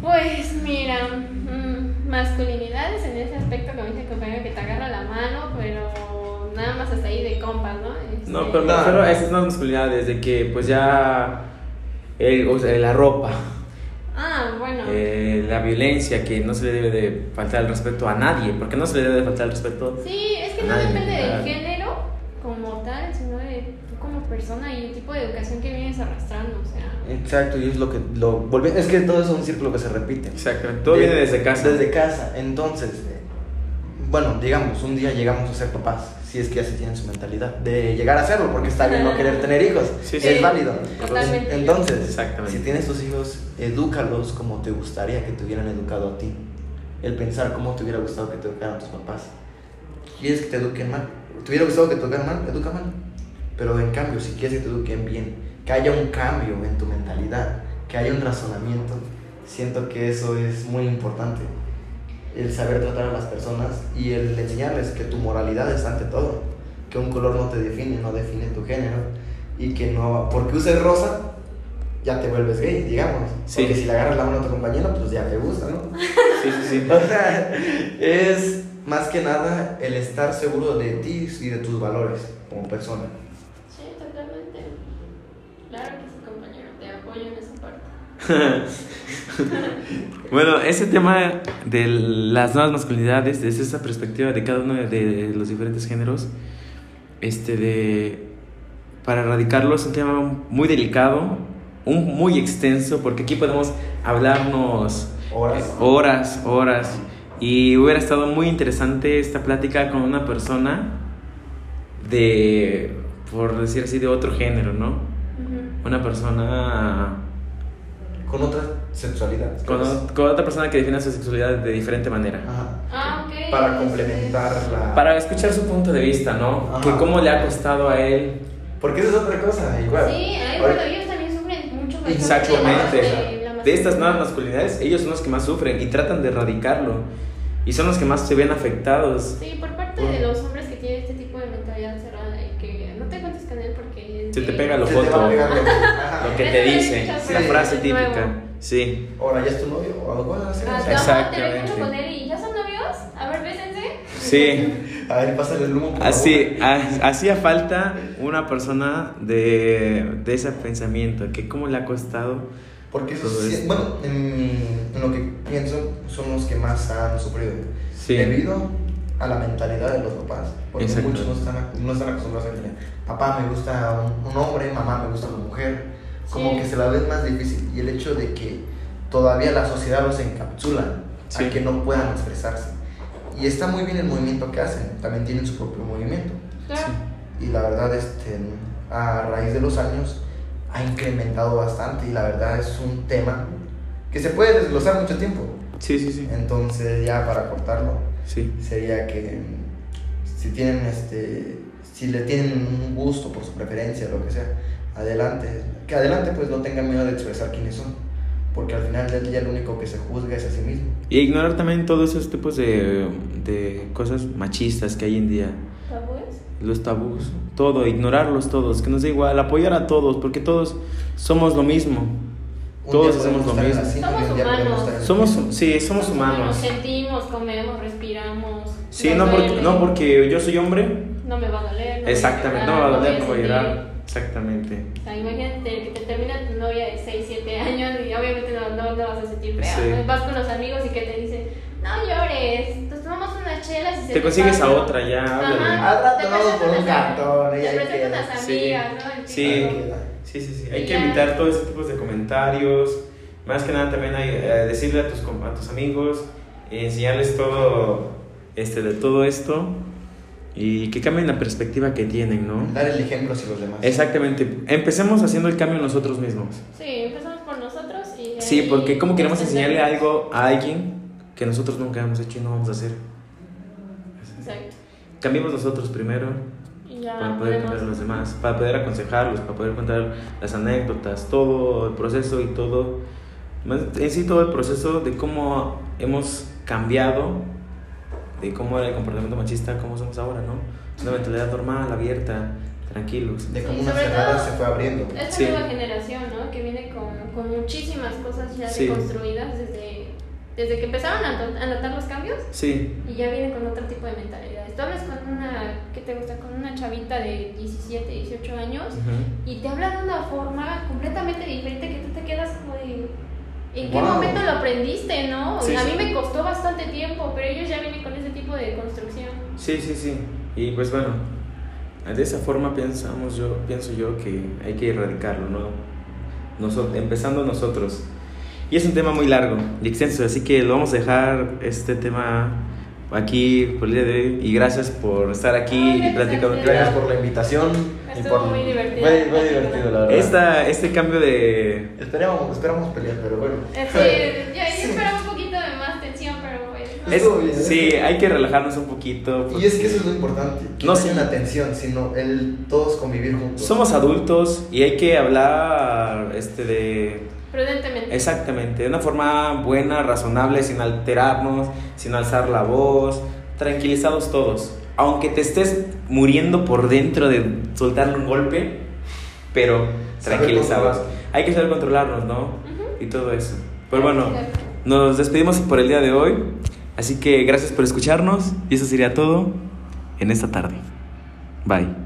pues mira, mm, masculinidades en ese aspecto como dice el compañero que te agarra la mano, pero nada más hasta ahí de compas, ¿no? Este, No, pero me No. refiero a esas nuevas masculinidades de que pues ya el- o sea, la ropa, Ah, bueno. eh, la violencia, que no se le debe de faltar el respeto a nadie, porque no se le debe de faltar el respeto. Sí, es que A no nadie, depende del género como tal, sino de tú como persona y el tipo de educación que vienes arrastrando, o sea. Exacto, y es lo que lo volve- es que todo es un círculo que se repite. Exactamente, todo De- viene desde casa. Desde casa. Entonces, eh, bueno, digamos, un día llegamos a ser papás, si es que ya se tienen su mentalidad de llegar a serlo, porque está bien no querer tener hijos, Sí, es sí. válido. Totalmente. Entonces, Exactamente. si tienes tus hijos, edúcalos como te gustaría que te hubieran educado a ti. El pensar cómo te hubiera gustado que te educaran tus papás. ¿Quieres que te eduquen mal? ¿Te hubiera gustado que te educaran mal? Educa mal. Pero en cambio, si quieres que te eduquen bien, que haya un cambio en tu mentalidad, que haya un razonamiento, siento que eso es muy importante. El saber tratar a las personas y el enseñarles que tu moralidad es ante todo. Que un color no te define, no define tu género. Y que no, porque uses rosa, ya te vuelves gay, digamos. Sí. Porque si le agarras la mano a tu compañero, pues ya te gusta, ¿no? Sí, sí, sí. O sea, es más que nada el estar seguro de ti y de tus valores como persona. Sí, totalmente. Claro que sí, compañero, te apoyo en esa parte. Bueno, ese tema de las nuevas masculinidades, desde esa perspectiva de cada uno de los diferentes géneros, este de para erradicarlo es un tema muy delicado, un, muy extenso, porque aquí podemos hablarnos Horas. eh, horas, horas. Y hubiera estado muy interesante esta plática con una persona de, por decir así, de otro género, ¿no? Ujú. Una persona Con otra sexualidad. con, o- con otra persona que define su sexualidad de diferente manera. Ajá. Ah, ok. Para complementar la... Para escuchar su punto de vista, ¿no? Ajá. Que cómo le ha costado a él. Porque esa es otra cosa, igual. Sí, ay, Ahora- bueno, ellos también sufren mucho. más Exactamente. de De estas nuevas masculinidad. masculinidades, ellos son los que más sufren y tratan de erradicarlo. Y son los que más se ven afectados. Sí, por parte de los hombres que tienen este tipo de mentalidad cerrada y que no te cuentes con él porque... Se te pega lo te foto. lo- que te dice, escuchado, la frase típica. nuevo. Sí. Ahora ya es tu novio. ¿O algo así? Ah, te Exactamente. mucho con él y ¿ya son novios? A ver, bésense. Sí. A ver, pásale el humo. Así, hacía falta una persona de, de ese pensamiento, que cómo le ha costado. Porque eso sí- esto. bueno, en, en lo que pienso, son los que más han sufrido. Sí. Debido a la mentalidad de los papás. Porque Exacto. muchos no están, no están acostumbrados a que papá me gusta un, un hombre, mamá me gusta una mujer. Como Sí. que se la ven más difícil. Y el hecho de que todavía la sociedad los encapsula Sí. a que no puedan expresarse. Y está muy bien el movimiento que hacen. También tienen su propio movimiento. Y la verdad, este, a raíz de los años, ha incrementado bastante. Y la verdad es un tema que se puede desglosar mucho tiempo. Sí, sí, sí. Entonces, ya para cortarlo, Sí. sería que mm, si tienen este si le tienen un gusto por su preferencia lo que sea adelante que adelante pues no tengan miedo de expresar quiénes son porque al final del día lo único que se juzga es a sí mismo Y ignorar también todos esos tipos de, de cosas machistas que hay en día. Los tabús, todo, ignorarlos todos, que nos da igual, apoyar a todos, porque todos somos lo mismo. Un Todos hacemos lo mismo. Somos humanos. Somos, sí, somos humanos. Sentimos, comemos, respiramos. Sí, no porque, no porque yo soy hombre. No me va a doler. no Exactamente, no me a va a doler, no voy a llorar. Exactamente. O sea, imagínate que te termina tu novia de 6, 7 años y obviamente no, no, no vas a sentir feo. Sí. Vas con los amigos y que te dicen, no llores, nos tomamos unas chelas y se Te consigues a pasa". otra ya, Te vamos por un a- cartón Te presentas Sí. amigas, ¿no? Sí. Sí, sí, sí. Hay Y que ya. evitar todo ese tipo de comentarios. Más que nada también hay eh, decirle a tus, a tus amigos, eh, enseñarles todo, este, de todo esto y que cambien la perspectiva que tienen, ¿no? Dar el ejemplo hacia los demás. Exactamente. Empecemos haciendo el cambio nosotros mismos. Sí, empezamos por nosotros y... Sí, porque ¿cómo queremos enseñarle algo a alguien que nosotros nunca hemos hecho y no vamos a hacer? Exacto. Cambiemos nosotros primero ya para poder cambiar a los demás, para poder aconsejarlos, para poder contar las anécdotas, todo el proceso y todo, en sí todo el proceso de cómo hemos cambiado, de cómo era el comportamiento machista, cómo somos ahora, ¿no? Una mentalidad normal, abierta, tranquilos. De cómo Sí, una cerrada todo- se fue abriendo. Esta Sí. nueva generación, ¿no? Que viene con, con muchísimas cosas ya Sí. deconstruidas desde, desde que empezaron a, not- a notar los cambios Sí, y ya vienen con otro tipo de mentalidades. Tú hablas con una, ¿qué te gusta? Con una chavita de 17, 18 años ujú. y te habla de una forma completamente diferente que tú te quedas como de... ¿En qué Wow. momento lo aprendiste, no? Sí, a sí. mí me costó bastante tiempo, pero ellos ya vienen con ese tipo de construcción. sí, sí, sí. Y pues bueno, de esa forma pensamos yo, pienso yo que hay que erradicarlo, ¿no? Noso- empezando nosotros. Y es un tema muy largo y extenso, así que lo vamos a dejar este tema aquí por el día de hoy. Y gracias por estar aquí Ay, y ustedes. Gracias por la invitación. y Estuvo por... muy divertido. Fue, fue divertido, la verdad. Esta, este cambio de... Esperamos, esperamos pelear, pero bueno. Eh, Sí, yo, esperaba un poquito de más tensión, pero pues... no. es- sí, hay que relajarnos un poquito. Y es que eso es lo importante. Que No, sea la tensión, sino el todos convivir juntos. Somos adultos y hay que hablar este de Prudentemente. Exactamente, de una forma buena, razonable, sin alterarnos, sin alzar la voz, tranquilizados todos. Aunque te estés muriendo por dentro de soltarle un golpe, pero tranquilizados. Hay que saber controlarnos, ¿no? Y todo eso. Pero bueno, nos despedimos por el día de hoy. Así que gracias por escucharnos y eso sería todo en esta tarde. Bye.